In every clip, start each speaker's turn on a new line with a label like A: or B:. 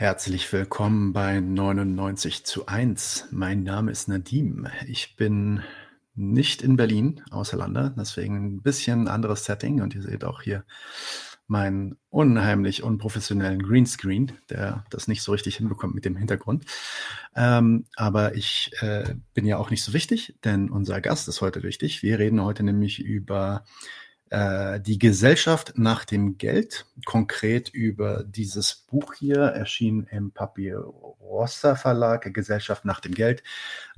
A: Herzlich willkommen bei 99 zu 1. Mein Name ist Nadim. Ich bin nicht in Berlin, außer Lande, deswegen ein bisschen anderes Setting und ihr seht auch hier meinen unheimlich unprofessionellen Greenscreen, der das nicht so richtig hinbekommt mit dem Hintergrund. Ähm, aber ich äh, bin ja auch nicht so wichtig, denn unser Gast ist heute wichtig. Wir reden heute nämlich über äh, die Gesellschaft nach dem Geld, konkret über dieses Buch hier, erschienen im Papyrossa Verlag, Gesellschaft nach dem Geld,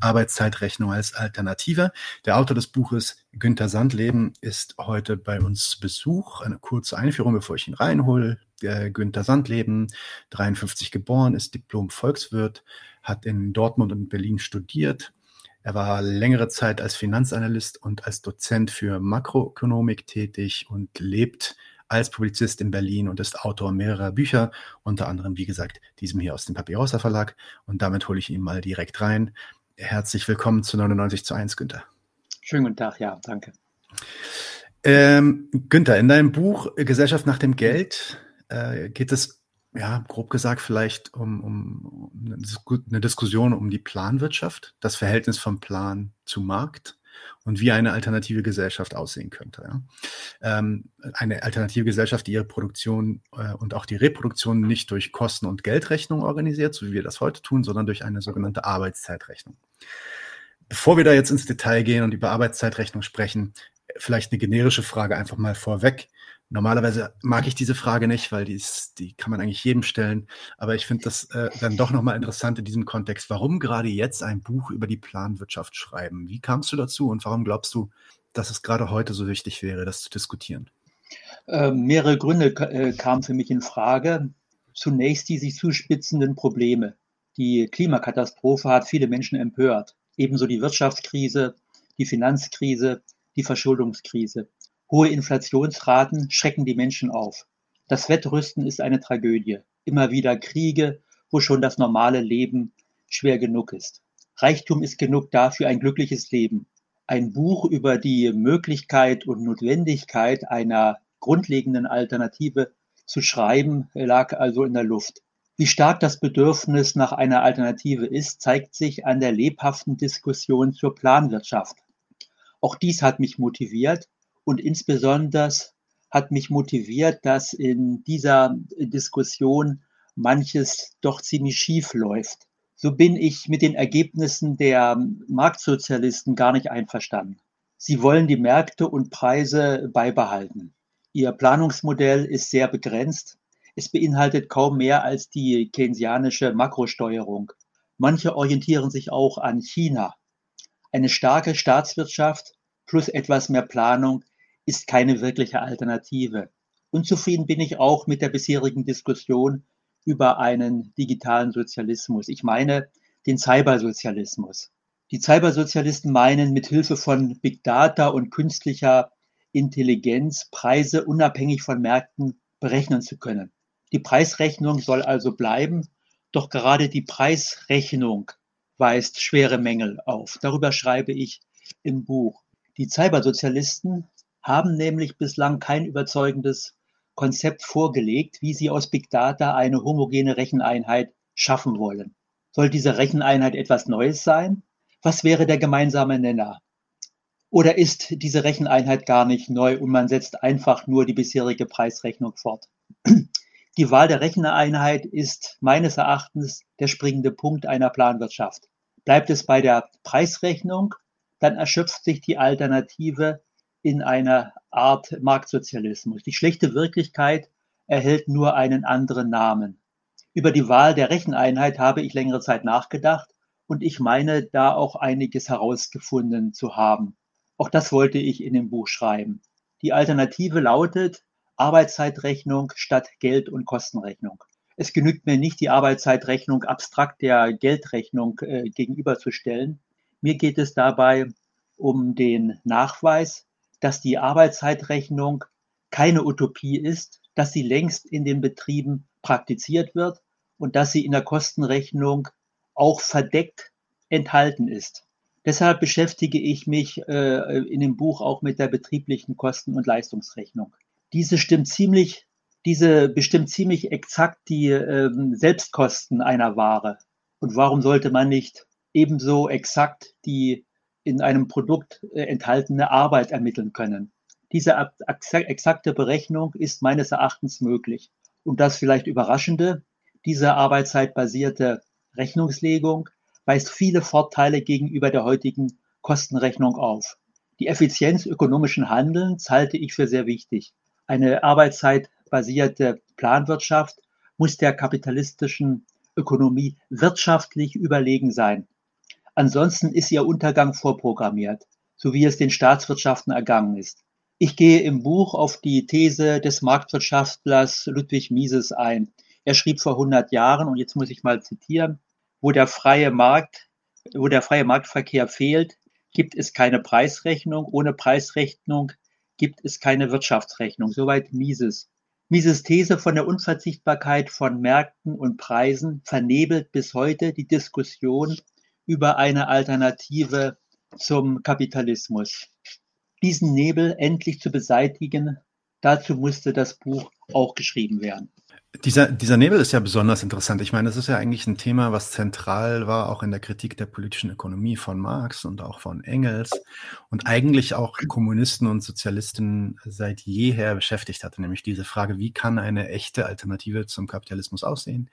A: Arbeitszeitrechnung als Alternative. Der Autor des Buches, Günther Sandleben, ist heute bei uns Besuch. Eine kurze Einführung, bevor ich ihn reinhole. Der Günther Sandleben, 53 geboren, ist Diplom-Volkswirt, hat in Dortmund und Berlin studiert, er war längere Zeit als Finanzanalyst und als Dozent für Makroökonomik tätig und lebt als Publizist in Berlin und ist Autor mehrerer Bücher, unter anderem, wie gesagt, diesem hier aus dem Papyrausa Verlag. Und damit hole ich ihn mal direkt rein. Herzlich willkommen zu 99 zu 1, Günther.
B: Schönen guten Tag, ja, danke.
A: Ähm, Günther, in deinem Buch Gesellschaft nach dem Geld äh, geht es ja, grob gesagt, vielleicht um, um eine Diskussion um die Planwirtschaft, das Verhältnis von Plan zu Markt und wie eine alternative Gesellschaft aussehen könnte. Ja. Ähm, eine alternative Gesellschaft, die ihre Produktion äh, und auch die Reproduktion nicht durch Kosten- und Geldrechnung organisiert, so wie wir das heute tun, sondern durch eine sogenannte Arbeitszeitrechnung. Bevor wir da jetzt ins Detail gehen und über Arbeitszeitrechnung sprechen, vielleicht eine generische Frage einfach mal vorweg. Normalerweise mag ich diese Frage nicht, weil die, ist, die kann man eigentlich jedem stellen. Aber ich finde das äh, dann doch nochmal interessant in diesem Kontext. Warum gerade jetzt ein Buch über die Planwirtschaft schreiben? Wie kamst du dazu und warum glaubst du, dass es gerade heute so wichtig wäre, das zu diskutieren?
B: Äh, mehrere Gründe äh, kamen für mich in Frage. Zunächst die sich zuspitzenden Probleme. Die Klimakatastrophe hat viele Menschen empört. Ebenso die Wirtschaftskrise, die Finanzkrise, die Verschuldungskrise. Hohe Inflationsraten schrecken die Menschen auf. Das Wettrüsten ist eine Tragödie. Immer wieder Kriege, wo schon das normale Leben schwer genug ist. Reichtum ist genug dafür ein glückliches Leben. Ein Buch über die Möglichkeit und Notwendigkeit einer grundlegenden Alternative zu schreiben, lag also in der Luft. Wie stark das Bedürfnis nach einer Alternative ist, zeigt sich an der lebhaften Diskussion zur Planwirtschaft. Auch dies hat mich motiviert, und insbesondere hat mich motiviert, dass in dieser Diskussion manches doch ziemlich schief läuft. So bin ich mit den Ergebnissen der Marktsozialisten gar nicht einverstanden. Sie wollen die Märkte und Preise beibehalten. Ihr Planungsmodell ist sehr begrenzt. Es beinhaltet kaum mehr als die keynesianische Makrosteuerung. Manche orientieren sich auch an China. Eine starke Staatswirtschaft plus etwas mehr Planung ist keine wirkliche Alternative. Unzufrieden bin ich auch mit der bisherigen Diskussion über einen digitalen Sozialismus. Ich meine den Cybersozialismus. Die Cybersozialisten meinen, mit Hilfe von Big Data und künstlicher Intelligenz Preise unabhängig von Märkten berechnen zu können. Die Preisrechnung soll also bleiben, doch gerade die Preisrechnung weist schwere Mängel auf. Darüber schreibe ich im Buch. Die Cybersozialisten haben nämlich bislang kein überzeugendes Konzept vorgelegt, wie sie aus Big Data eine homogene Recheneinheit schaffen wollen. Soll diese Recheneinheit etwas Neues sein? Was wäre der gemeinsame Nenner? Oder ist diese Recheneinheit gar nicht neu und man setzt einfach nur die bisherige Preisrechnung fort? Die Wahl der Recheneinheit ist meines Erachtens der springende Punkt einer Planwirtschaft. Bleibt es bei der Preisrechnung, dann erschöpft sich die Alternative in einer Art Marktsozialismus. Die schlechte Wirklichkeit erhält nur einen anderen Namen. Über die Wahl der Recheneinheit habe ich längere Zeit nachgedacht und ich meine, da auch einiges herausgefunden zu haben. Auch das wollte ich in dem Buch schreiben. Die Alternative lautet Arbeitszeitrechnung statt Geld- und Kostenrechnung. Es genügt mir nicht, die Arbeitszeitrechnung abstrakt der Geldrechnung äh, gegenüberzustellen. Mir geht es dabei um den Nachweis, dass die Arbeitszeitrechnung keine Utopie ist, dass sie längst in den Betrieben praktiziert wird und dass sie in der Kostenrechnung auch verdeckt enthalten ist. Deshalb beschäftige ich mich äh, in dem Buch auch mit der betrieblichen Kosten- und Leistungsrechnung. Diese stimmt ziemlich Diese bestimmt ziemlich exakt die ähm, Selbstkosten einer Ware. Und warum sollte man nicht ebenso exakt die in einem Produkt äh, enthaltene Arbeit ermitteln können? Diese exakte Berechnung ist meines Erachtens möglich. Und das vielleicht Überraschende, diese arbeitszeitbasierte Rechnungslegung weist viele Vorteile gegenüber der heutigen Kostenrechnung auf. Die Effizienz ökonomischen Handelns halte ich für sehr wichtig. Eine arbeitszeitbasierte Planwirtschaft muss der kapitalistischen Ökonomie wirtschaftlich überlegen sein. Ansonsten ist ihr Untergang vorprogrammiert, so wie es den Staatswirtschaften ergangen ist. Ich gehe im Buch auf die These des Marktwirtschaftlers Ludwig Mises ein. Er schrieb vor 100 Jahren, und jetzt muss ich mal zitieren, wo der freie Markt, wo der freie Marktverkehr fehlt, gibt es keine Preisrechnung. Ohne Preisrechnung gibt es keine Wirtschaftsrechnung. Soweit Mises. Mises These von der Unverzichtbarkeit von Märkten und Preisen vernebelt bis heute die Diskussion über eine Alternative zum Kapitalismus. Diesen Nebel endlich zu beseitigen, dazu musste das Buch auch geschrieben werden.
A: Dieser, dieser Nebel ist ja besonders interessant. Ich meine, es ist ja eigentlich ein Thema, was zentral war, auch in der Kritik der politischen Ökonomie von Marx und auch von Engels und eigentlich auch Kommunisten und Sozialisten seit jeher beschäftigt hatte, nämlich diese Frage, wie kann eine echte Alternative zum Kapitalismus aussehen?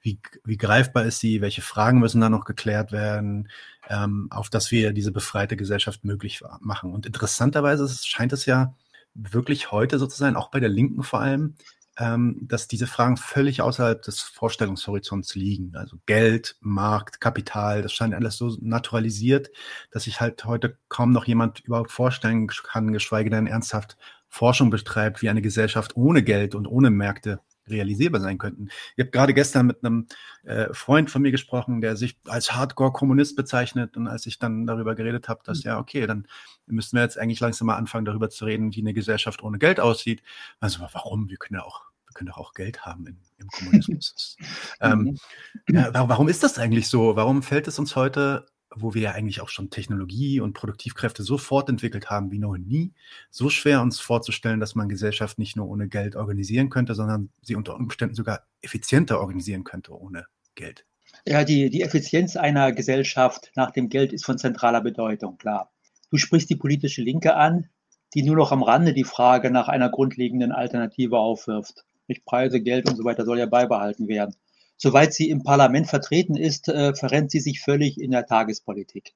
A: Wie, wie greifbar ist sie? Welche Fragen müssen da noch geklärt werden, ähm, auf dass wir diese befreite Gesellschaft möglich machen? Und interessanterweise scheint es ja wirklich heute so zu sein, auch bei der Linken vor allem, ähm, dass diese Fragen völlig außerhalb des Vorstellungshorizonts liegen. Also Geld, Markt, Kapital, das scheint alles so naturalisiert, dass sich halt heute kaum noch jemand überhaupt vorstellen kann, geschweige denn ernsthaft Forschung betreibt, wie eine Gesellschaft ohne Geld und ohne Märkte realisierbar sein könnten. Ich habe gerade gestern mit einem äh, Freund von mir gesprochen, der sich als Hardcore-Kommunist bezeichnet und als ich dann darüber geredet habe, dass hm. ja, okay, dann müssten wir jetzt eigentlich langsam mal anfangen, darüber zu reden, wie eine Gesellschaft ohne Geld aussieht. Also warum? Wir können ja auch wir können doch auch Geld haben in, im Kommunismus. ähm, mhm. ja, warum ist das eigentlich so? Warum fällt es uns heute wo wir ja eigentlich auch schon Technologie und Produktivkräfte so fortentwickelt haben wie noch nie, so schwer uns vorzustellen, dass man Gesellschaft nicht nur ohne Geld organisieren könnte, sondern sie unter Umständen sogar effizienter organisieren könnte ohne Geld.
B: Ja, die, die Effizienz einer Gesellschaft nach dem Geld ist von zentraler Bedeutung, klar. Du sprichst die politische Linke an, die nur noch am Rande die Frage nach einer grundlegenden Alternative aufwirft. Nicht Preise, Geld und so weiter soll ja beibehalten werden. Soweit sie im Parlament vertreten ist, äh, verrennt sie sich völlig in der Tagespolitik.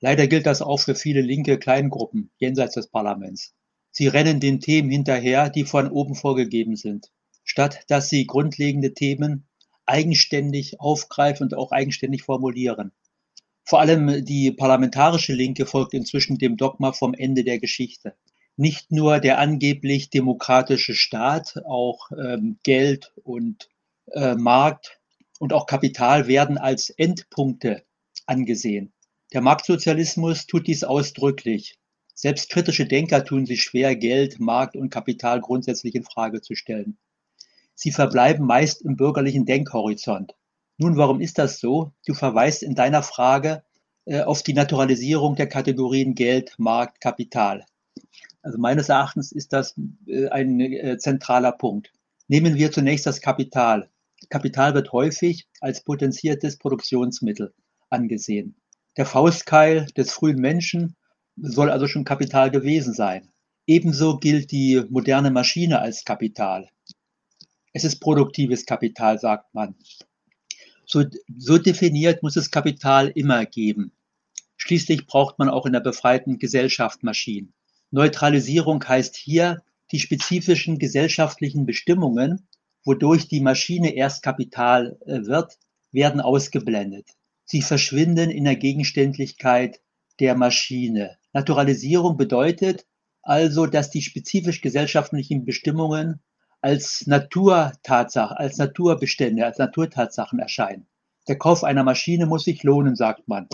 B: Leider gilt das auch für viele linke Kleingruppen jenseits des Parlaments. Sie rennen den Themen hinterher, die von oben vorgegeben sind, statt dass sie grundlegende Themen eigenständig aufgreifen und auch eigenständig formulieren. Vor allem die parlamentarische Linke folgt inzwischen dem Dogma vom Ende der Geschichte. Nicht nur der angeblich demokratische Staat, auch ähm, Geld und äh, Markt und auch Kapital werden als Endpunkte angesehen. Der Marktsozialismus tut dies ausdrücklich. Selbst kritische Denker tun sich schwer, Geld, Markt und Kapital grundsätzlich in Frage zu stellen. Sie verbleiben meist im bürgerlichen Denkhorizont. Nun, warum ist das so? Du verweist in deiner Frage äh, auf die Naturalisierung der Kategorien Geld, Markt, Kapital. Also meines Erachtens ist das äh, ein äh, zentraler Punkt. Nehmen wir zunächst das Kapital. Kapital wird häufig als potenziertes Produktionsmittel angesehen. Der Faustkeil des frühen Menschen soll also schon Kapital gewesen sein. Ebenso gilt die moderne Maschine als Kapital. Es ist produktives Kapital, sagt man. So, so definiert muss es Kapital immer geben. Schließlich braucht man auch in der befreiten Gesellschaft Maschinen. Neutralisierung heißt hier, die spezifischen gesellschaftlichen Bestimmungen wodurch die Maschine erst Kapital äh, wird, werden ausgeblendet. Sie verschwinden in der Gegenständlichkeit der Maschine. Naturalisierung bedeutet also, dass die spezifisch gesellschaftlichen Bestimmungen als Naturtatsache, als Naturbestände, als Naturtatsachen erscheinen. Der Kauf einer Maschine muss sich lohnen, sagt man.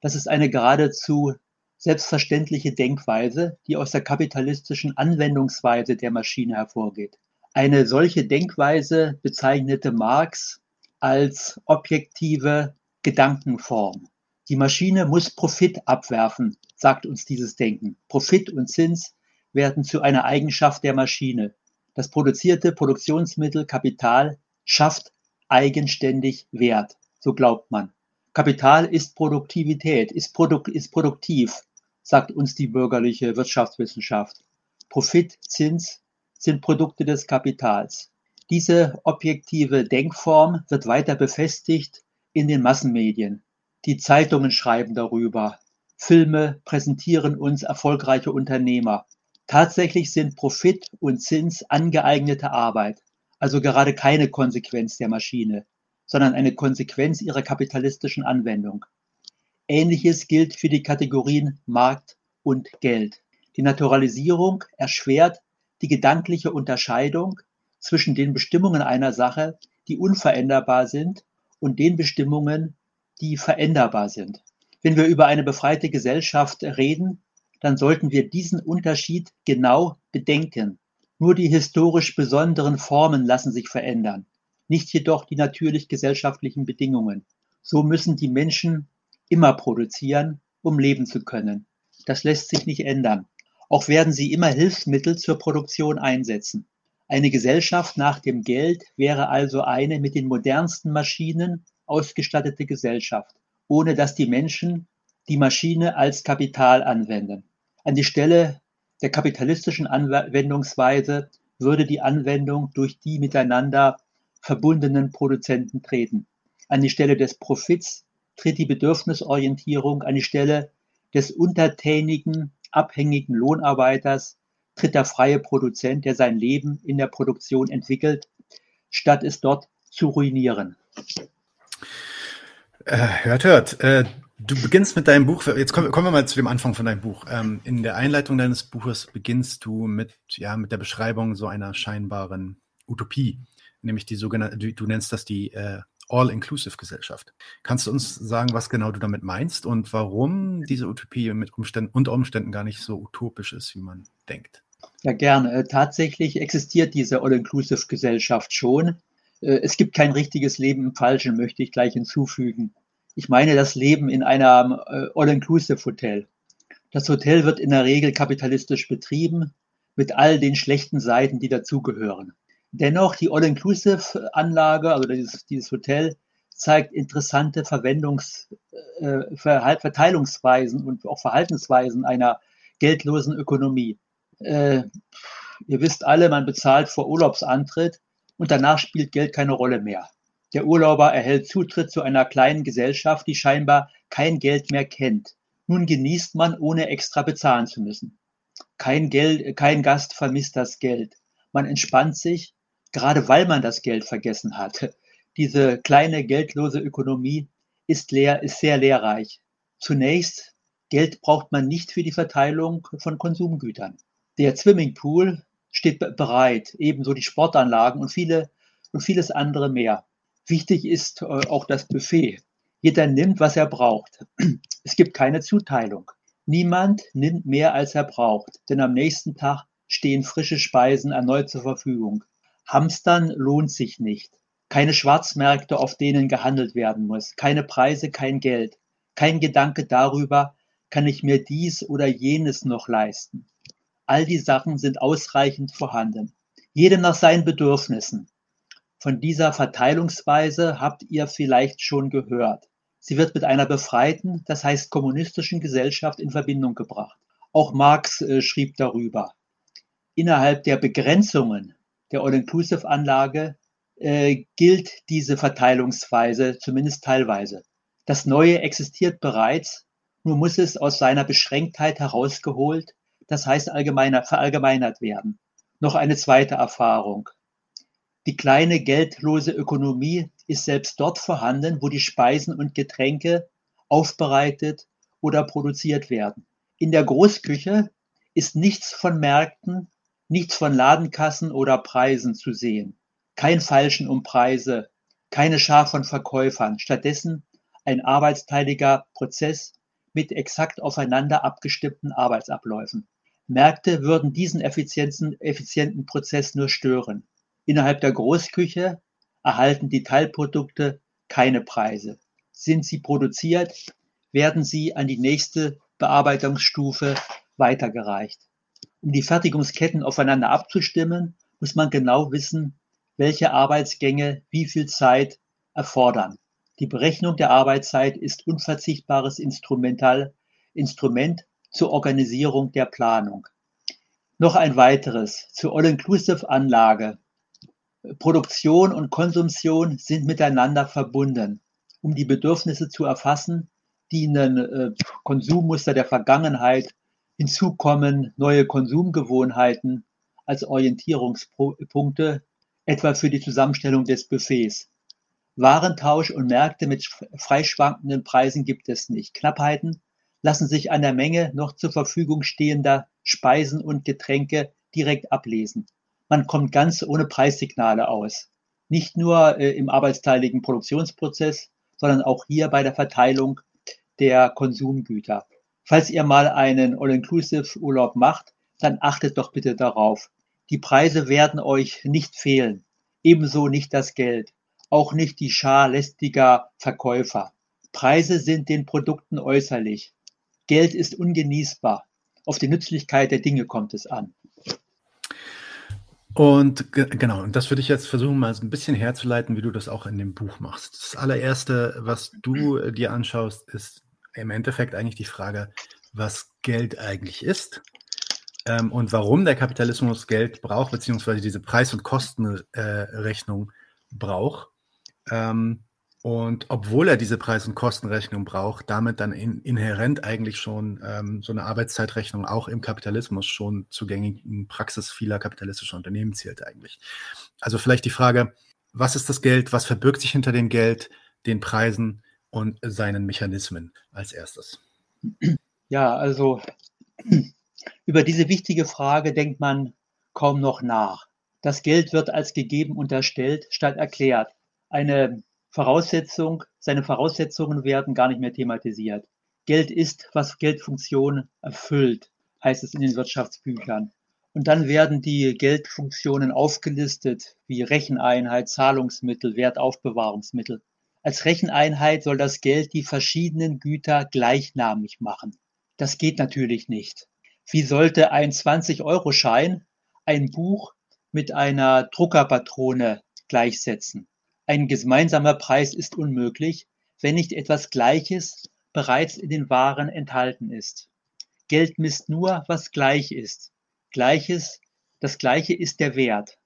B: Das ist eine geradezu selbstverständliche Denkweise, die aus der kapitalistischen Anwendungsweise der Maschine hervorgeht. Eine solche Denkweise bezeichnete Marx als objektive Gedankenform. Die Maschine muss Profit abwerfen, sagt uns dieses Denken. Profit und Zins werden zu einer Eigenschaft der Maschine. Das produzierte Produktionsmittel Kapital schafft eigenständig Wert, so glaubt man. Kapital ist Produktivität, ist, produk ist produktiv, sagt uns die bürgerliche Wirtschaftswissenschaft. Profit, Zins sind Produkte des Kapitals. Diese objektive Denkform wird weiter befestigt in den Massenmedien. Die Zeitungen schreiben darüber. Filme präsentieren uns erfolgreiche Unternehmer. Tatsächlich sind Profit und Zins angeeignete Arbeit, also gerade keine Konsequenz der Maschine sondern eine Konsequenz ihrer kapitalistischen Anwendung. Ähnliches gilt für die Kategorien Markt und Geld. Die Naturalisierung erschwert die gedankliche Unterscheidung zwischen den Bestimmungen einer Sache, die unveränderbar sind, und den Bestimmungen, die veränderbar sind. Wenn wir über eine befreite Gesellschaft reden, dann sollten wir diesen Unterschied genau bedenken. Nur die historisch besonderen Formen lassen sich verändern nicht jedoch die natürlich gesellschaftlichen Bedingungen. So müssen die Menschen immer produzieren, um leben zu können. Das lässt sich nicht ändern. Auch werden sie immer Hilfsmittel zur Produktion einsetzen. Eine Gesellschaft nach dem Geld wäre also eine mit den modernsten Maschinen ausgestattete Gesellschaft, ohne dass die Menschen die Maschine als Kapital anwenden. An die Stelle der kapitalistischen Anwendungsweise würde die Anwendung durch die miteinander verbundenen Produzenten treten. An die Stelle des Profits tritt die Bedürfnisorientierung, an die Stelle des untertänigen, abhängigen Lohnarbeiters tritt der freie Produzent, der sein Leben in der Produktion entwickelt, statt es dort zu ruinieren.
A: Äh, hört, hört. Äh, du beginnst mit deinem Buch, jetzt kommen, kommen, wir mal zu dem Anfang von deinem Buch. Ähm, in der Einleitung deines Buches beginnst du mit, ja, mit der Beschreibung so einer scheinbaren Utopie nämlich die sogenannte, du, du nennst das die äh, All-Inclusive-Gesellschaft. Kannst du uns sagen, was genau du damit meinst und warum diese Utopie mit Umständen, unter Umständen gar nicht so utopisch ist, wie man denkt?
B: Ja, gerne. Äh, tatsächlich existiert diese All-Inclusive-Gesellschaft schon. Äh, es gibt kein richtiges Leben im Falschen, möchte ich gleich hinzufügen. Ich meine das Leben in einem äh, All-Inclusive-Hotel. Das Hotel wird in der Regel kapitalistisch betrieben, mit all den schlechten Seiten, die dazugehören. Dennoch, die All-Inclusive-Anlage, also dieses, dieses Hotel, zeigt interessante Verwendungs-, äh, Verteilungsweisen und auch Verhaltensweisen einer geldlosen Ökonomie. Äh, ihr wisst alle, man bezahlt vor Urlaubsantritt und danach spielt Geld keine Rolle mehr. Der Urlauber erhält Zutritt zu einer kleinen Gesellschaft, die scheinbar kein Geld mehr kennt. Nun genießt man, ohne extra bezahlen zu müssen. Kein, Geld, kein Gast vermisst das Geld. Man entspannt sich gerade weil man das Geld vergessen hat. Diese kleine geldlose Ökonomie ist leer, ist sehr lehrreich. Zunächst, Geld braucht man nicht für die Verteilung von Konsumgütern. Der Swimmingpool steht bereit, ebenso die Sportanlagen und viele und vieles andere mehr. Wichtig ist äh, auch das Buffet. Jeder nimmt, was er braucht. Es gibt keine Zuteilung. Niemand nimmt mehr, als er braucht, denn am nächsten Tag stehen frische Speisen erneut zur Verfügung. Hamstern lohnt sich nicht. Keine Schwarzmärkte, auf denen gehandelt werden muss. Keine Preise, kein Geld. Kein Gedanke darüber, kann ich mir dies oder jenes noch leisten. All die Sachen sind ausreichend vorhanden. Jede nach seinen Bedürfnissen. Von dieser Verteilungsweise habt ihr vielleicht schon gehört. Sie wird mit einer befreiten, das heißt kommunistischen Gesellschaft in Verbindung gebracht. Auch Marx äh, schrieb darüber. Innerhalb der Begrenzungen der All-Inclusive-Anlage äh, gilt diese Verteilungsweise zumindest teilweise. Das Neue existiert bereits, nur muss es aus seiner Beschränktheit herausgeholt, das heißt allgemeiner, verallgemeinert werden. Noch eine zweite Erfahrung. Die kleine geldlose Ökonomie ist selbst dort vorhanden, wo die Speisen und Getränke aufbereitet oder produziert werden. In der Großküche ist nichts von Märkten Nichts von Ladenkassen oder Preisen zu sehen. Kein Falschen um Preise, keine Schar von Verkäufern, stattdessen ein arbeitsteiliger Prozess mit exakt aufeinander abgestimmten Arbeitsabläufen. Märkte würden diesen effizienten Prozess nur stören. Innerhalb der Großküche erhalten die Teilprodukte keine Preise. Sind sie produziert, werden sie an die nächste Bearbeitungsstufe weitergereicht um die Fertigungsketten aufeinander abzustimmen, muss man genau wissen, welche Arbeitsgänge wie viel Zeit erfordern. Die Berechnung der Arbeitszeit ist unverzichtbares Instrumental, Instrument zur Organisierung der Planung. Noch ein weiteres zur All-Inclusive-Anlage. Produktion und Konsumtion sind miteinander verbunden. Um die Bedürfnisse zu erfassen, dienen äh, Konsummuster der Vergangenheit, hinzukommen neue Konsumgewohnheiten als Orientierungspunkte, etwa für die Zusammenstellung des Buffets. Warentausch und Märkte mit frei schwankenden Preisen gibt es nicht. Knappheiten lassen sich an der Menge noch zur Verfügung stehender Speisen und Getränke direkt ablesen. Man kommt ganz ohne Preissignale aus. Nicht nur äh, im arbeitsteiligen Produktionsprozess, sondern auch hier bei der Verteilung der Konsumgüter. Falls ihr mal einen All-Inclusive-Urlaub macht, dann achtet doch bitte darauf. Die Preise werden euch nicht fehlen. Ebenso nicht das Geld. Auch nicht die Schar lästiger Verkäufer. Preise sind den Produkten äußerlich. Geld ist ungenießbar. Auf die Nützlichkeit der Dinge kommt es an.
A: Und genau, und das würde ich jetzt versuchen, mal so ein bisschen herzuleiten, wie du das auch in dem Buch machst. Das allererste, was du äh, dir anschaust, ist im Endeffekt eigentlich die Frage, was Geld eigentlich ist ähm, und warum der Kapitalismus Geld braucht, beziehungsweise diese Preis- und Kostenrechnung äh, braucht. Ähm, und obwohl er diese Preis- und Kostenrechnung braucht, damit dann in, inhärent eigentlich schon ähm, so eine Arbeitszeitrechnung auch im Kapitalismus schon zur gängigen Praxis vieler kapitalistischer Unternehmen zählt eigentlich. Also vielleicht die Frage, was ist das Geld, was verbirgt sich hinter dem Geld, den Preisen und seinen Mechanismen als erstes?
B: Ja, also über diese wichtige Frage denkt man kaum noch nach. Das Geld wird als gegeben unterstellt statt erklärt. Eine Voraussetzung, seine Voraussetzungen werden gar nicht mehr thematisiert. Geld ist, was Geldfunktion erfüllt, heißt es in den Wirtschaftsbüchern. Und dann werden die Geldfunktionen aufgelistet, wie Recheneinheit, Zahlungsmittel, Wertaufbewahrungsmittel. Als Recheneinheit soll das Geld die verschiedenen Güter gleichnamig machen. Das geht natürlich nicht. Wie sollte ein 20-Euro-Schein ein Buch mit einer Druckerpatrone gleichsetzen? Ein gemeinsamer Preis ist unmöglich, wenn nicht etwas Gleiches bereits in den Waren enthalten ist. Geld misst nur, was gleich ist. Gleiches, das Gleiche ist der Wert.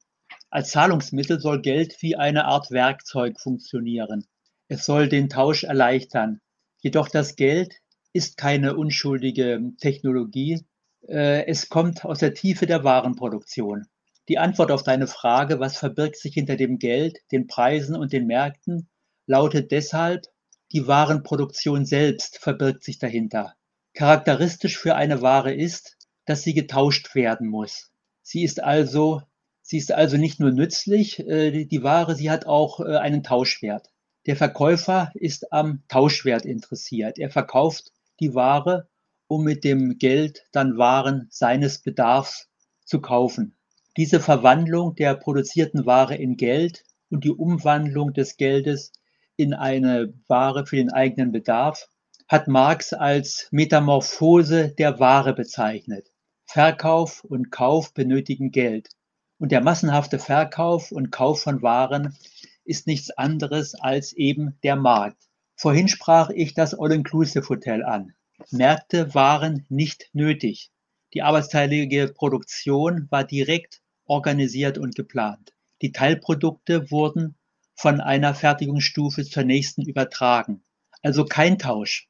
B: Als Zahlungsmittel soll Geld wie eine Art Werkzeug funktionieren. Es soll den Tausch erleichtern. Jedoch das Geld ist keine unschuldige Technologie. Äh, es kommt aus der Tiefe der Warenproduktion. Die Antwort auf deine Frage, was verbirgt sich hinter dem Geld, den Preisen und den Märkten, lautet deshalb, die Warenproduktion selbst verbirgt sich dahinter. Charakteristisch für eine Ware ist, dass sie getauscht werden muss. Sie ist also, sie ist also nicht nur nützlich, äh, die Ware, sie hat auch äh, einen Tauschwert. Der Verkäufer ist am Tauschwert interessiert. Er verkauft die Ware, um mit dem Geld dann Waren seines Bedarfs zu kaufen. Diese Verwandlung der produzierten Ware in Geld und die Umwandlung des Geldes in eine Ware für den eigenen Bedarf hat Marx als Metamorphose der Ware bezeichnet. Verkauf und Kauf benötigen Geld. Und der massenhafte Verkauf und Kauf von Waren ist nichts anderes als eben der Markt. Vorhin sprach ich das All-Inclusive-Hotel an. Märkte waren nicht nötig. Die arbeitsteilige Produktion war direkt organisiert und geplant. Die Teilprodukte wurden von einer Fertigungsstufe zur nächsten übertragen, also kein Tausch.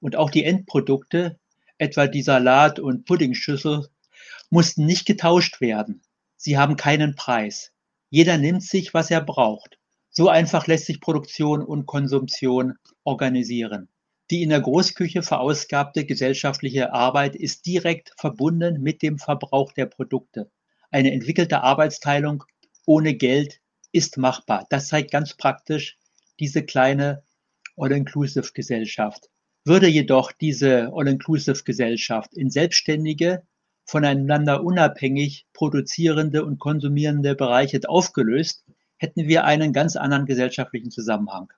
B: Und auch die Endprodukte, etwa die Salat- und Puddingschüssel, mussten nicht getauscht werden. Sie haben keinen Preis. Jeder nimmt sich, was er braucht. So einfach lässt sich Produktion und Konsumption organisieren. Die in der Großküche verausgabte gesellschaftliche Arbeit ist direkt verbunden mit dem Verbrauch der Produkte. Eine entwickelte Arbeitsteilung ohne Geld ist machbar. Das zeigt ganz praktisch diese kleine All-Inclusive-Gesellschaft. Würde jedoch diese All-Inclusive-Gesellschaft in selbstständige, voneinander unabhängig produzierende und konsumierende Bereiche aufgelöst, hätten wir einen ganz anderen gesellschaftlichen Zusammenhang.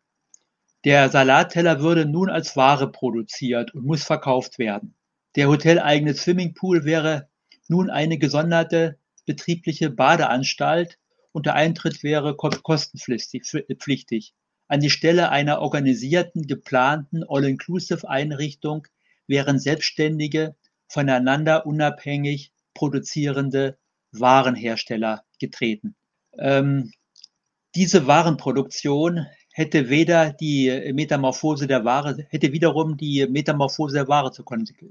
B: Der Salatteller würde nun als Ware produziert und muss verkauft werden. Der hoteleigene Swimmingpool wäre nun eine gesonderte betriebliche Badeanstalt und der Eintritt wäre kostenpflichtig. An die Stelle einer organisierten, geplanten All-Inclusive-Einrichtung wären selbstständige, voneinander unabhängig produzierende Warenhersteller getreten. Ähm, diese Warenproduktion hätte weder die Metamorphose der Ware, hätte wiederum die Metamorphose der Ware zur,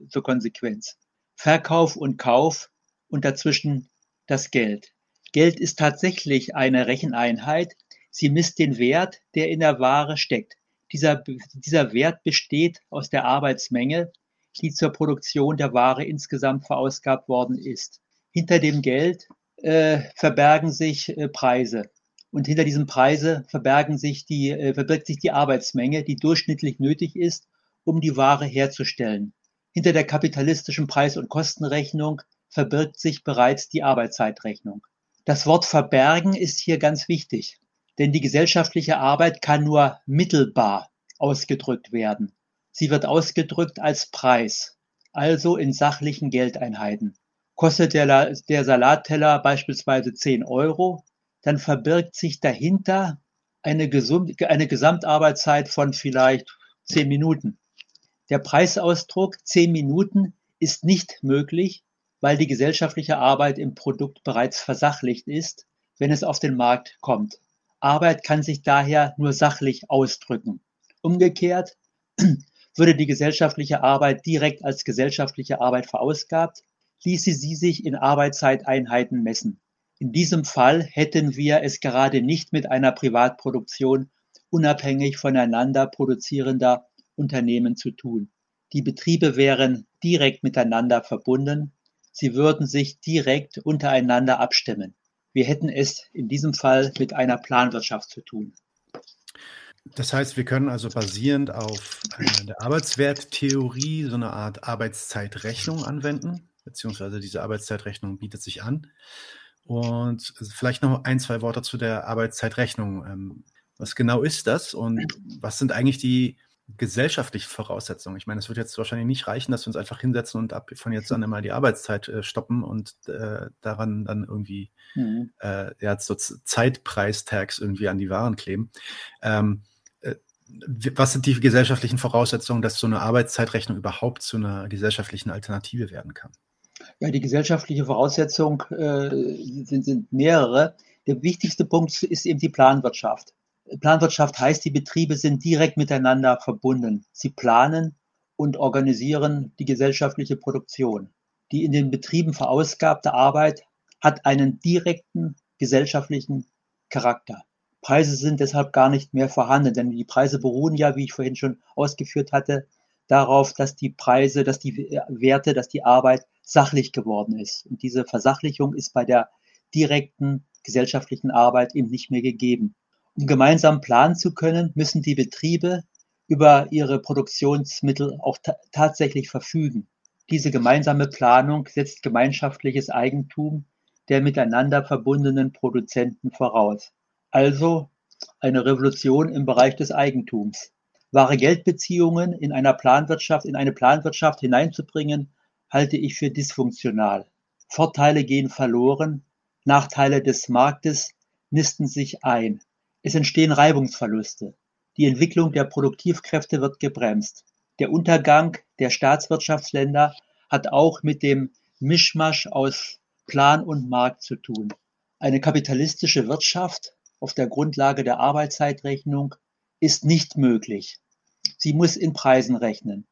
B: zur Konsequenz. Verkauf und Kauf und dazwischen das Geld. Geld ist tatsächlich eine Recheneinheit. Sie misst den Wert, der in der Ware steckt. Dieser, dieser Wert besteht aus der Arbeitsmenge, die zur Produktion der Ware insgesamt verausgabt worden ist. Hinter dem Geld äh, verbergen sich äh, Preise. Und hinter diesen Preise verbergen sich die, äh, verbirgt sich die Arbeitsmenge, die durchschnittlich nötig ist, um die Ware herzustellen. Hinter der kapitalistischen Preis- und Kostenrechnung verbirgt sich bereits die Arbeitszeitrechnung. Das Wort verbergen ist hier ganz wichtig, denn die gesellschaftliche Arbeit kann nur mittelbar ausgedrückt werden. Sie wird ausgedrückt als Preis, also in sachlichen Geldeinheiten. Kostet der, der Salatteller beispielsweise 10 Euro, dann verbirgt sich dahinter eine, eine Gesamtarbeitszeit von vielleicht 10 Minuten. Der Preisausdruck 10 Minuten ist nicht möglich, weil die gesellschaftliche Arbeit im Produkt bereits versachlicht ist, wenn es auf den Markt kommt. Arbeit kann sich daher nur sachlich ausdrücken. Umgekehrt würde die gesellschaftliche Arbeit direkt als gesellschaftliche Arbeit verausgabt, ließe sie sich in Arbeitszeiteinheiten messen. In diesem Fall hätten wir es gerade nicht mit einer Privatproduktion unabhängig voneinander produzierender Unternehmen zu tun. Die Betriebe wären direkt miteinander verbunden, sie würden sich direkt untereinander abstimmen. Wir hätten es in diesem Fall mit einer Planwirtschaft zu tun.
A: Das heißt, wir können also basierend auf äh, der Arbeitswerttheorie so eine Art Arbeitszeitrechnung anwenden, beziehungsweise diese Arbeitszeitrechnung bietet sich an. Und vielleicht noch ein, zwei Worte zu der Arbeitszeitrechnung. Ähm, was genau ist das und was sind eigentlich die gesellschaftlichen Voraussetzungen? Ich meine, es wird jetzt wahrscheinlich nicht reichen, dass wir uns einfach hinsetzen und ab von jetzt an immer die Arbeitszeit äh, stoppen und äh, daran dann irgendwie mhm. äh, ja, so Zeitpreistags irgendwie an die Waren kleben. Ähm, was sind die gesellschaftlichen Voraussetzungen, dass so eine Arbeitszeitrechnung überhaupt zu einer gesellschaftlichen Alternative werden kann?
B: Ja, die gesellschaftliche Voraussetzung äh, sind, sind mehrere. Der wichtigste Punkt ist eben die Planwirtschaft. Planwirtschaft heißt, die Betriebe sind direkt miteinander verbunden. Sie planen und organisieren die gesellschaftliche Produktion. Die in den Betrieben verausgabte Arbeit hat einen direkten gesellschaftlichen Charakter. Preise sind deshalb gar nicht mehr vorhanden, denn die Preise beruhen ja, wie ich vorhin schon ausgeführt hatte, darauf, dass die Preise, dass die Werte, dass die Arbeit sachlich geworden ist. Und diese Versachlichung ist bei der direkten gesellschaftlichen Arbeit eben nicht mehr gegeben. Um gemeinsam planen zu können, müssen die Betriebe über ihre Produktionsmittel auch ta tatsächlich verfügen. Diese gemeinsame Planung setzt gemeinschaftliches Eigentum der miteinander verbundenen Produzenten voraus also eine Revolution im Bereich des Eigentums. Wahre Geldbeziehungen in einer Planwirtschaft, in eine Planwirtschaft hineinzubringen, halte ich für dysfunktional. Vorteile gehen verloren, Nachteile des Marktes nisten sich ein. Es entstehen Reibungsverluste. Die Entwicklung der Produktivkräfte wird gebremst. Der Untergang der Staatswirtschaftsländer hat auch mit dem Mischmasch aus Plan und Markt zu tun. Eine kapitalistische Wirtschaft auf der Grundlage der Arbeitszeitrechnung ist nicht möglich. Sie muss in Preisen rechnen.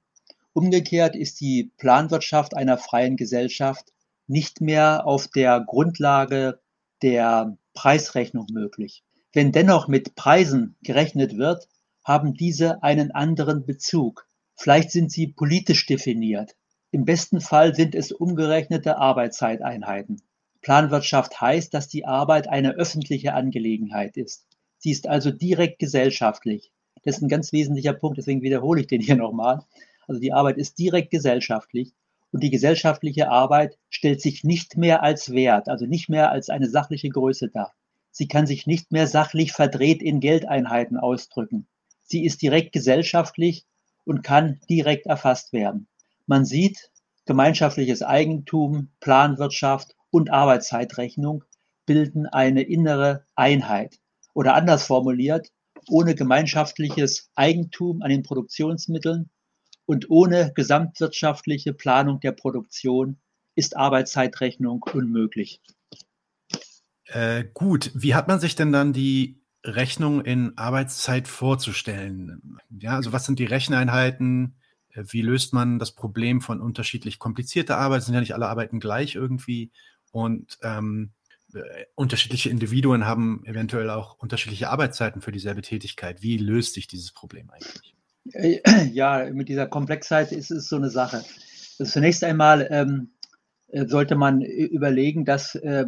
B: Umgekehrt ist die Planwirtschaft einer freien Gesellschaft nicht mehr auf der Grundlage der Preisrechnung möglich. Wenn dennoch mit Preisen gerechnet wird, haben diese einen anderen Bezug. Vielleicht sind sie politisch definiert. Im besten Fall sind es umgerechnete Arbeitszeiteinheiten. Planwirtschaft heißt, dass die Arbeit eine öffentliche Angelegenheit ist. Sie ist also direkt gesellschaftlich. Das ist ein ganz wesentlicher Punkt, deswegen wiederhole ich den hier nochmal. Also die Arbeit ist direkt gesellschaftlich und die gesellschaftliche Arbeit stellt sich nicht mehr als Wert, also nicht mehr als eine sachliche Größe dar. Sie kann sich nicht mehr sachlich verdreht in Geldeinheiten ausdrücken. Sie ist direkt gesellschaftlich und kann direkt erfasst werden. Man sieht gemeinschaftliches Eigentum, Planwirtschaft und Arbeitszeitrechnung bilden eine innere Einheit. Oder anders formuliert, ohne gemeinschaftliches Eigentum an den Produktionsmitteln und ohne gesamtwirtschaftliche Planung der Produktion ist Arbeitszeitrechnung unmöglich.
A: Äh, gut, wie hat man sich denn dann die Rechnung in Arbeitszeit vorzustellen? Ja, also was sind die Recheneinheiten? Äh, wie löst man das Problem von unterschiedlich komplizierter Arbeit? Sind ja nicht alle Arbeiten gleich irgendwie. Und ähm, äh, unterschiedliche Individuen haben eventuell auch unterschiedliche Arbeitszeiten für dieselbe Tätigkeit. Wie löst sich dieses Problem eigentlich?
B: Äh, ja, mit dieser Komplexheit ist es so eine Sache. Also zunächst einmal ähm, sollte man überlegen, dass äh,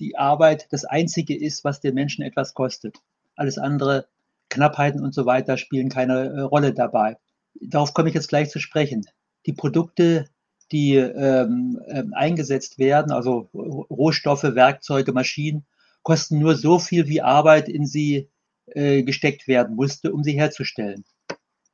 B: die Arbeit das Einzige ist, was den Menschen etwas kostet. Alles andere, Knappheiten und so weiter, spielen keine äh, Rolle dabei darauf komme ich jetzt gleich zu sprechen. Die Produkte, die ähm, ähm, eingesetzt werden, also Rohstoffe, Werkzeuge, Maschinen, kosten nur so viel, wie Arbeit in sie äh, gesteckt werden musste, um sie herzustellen.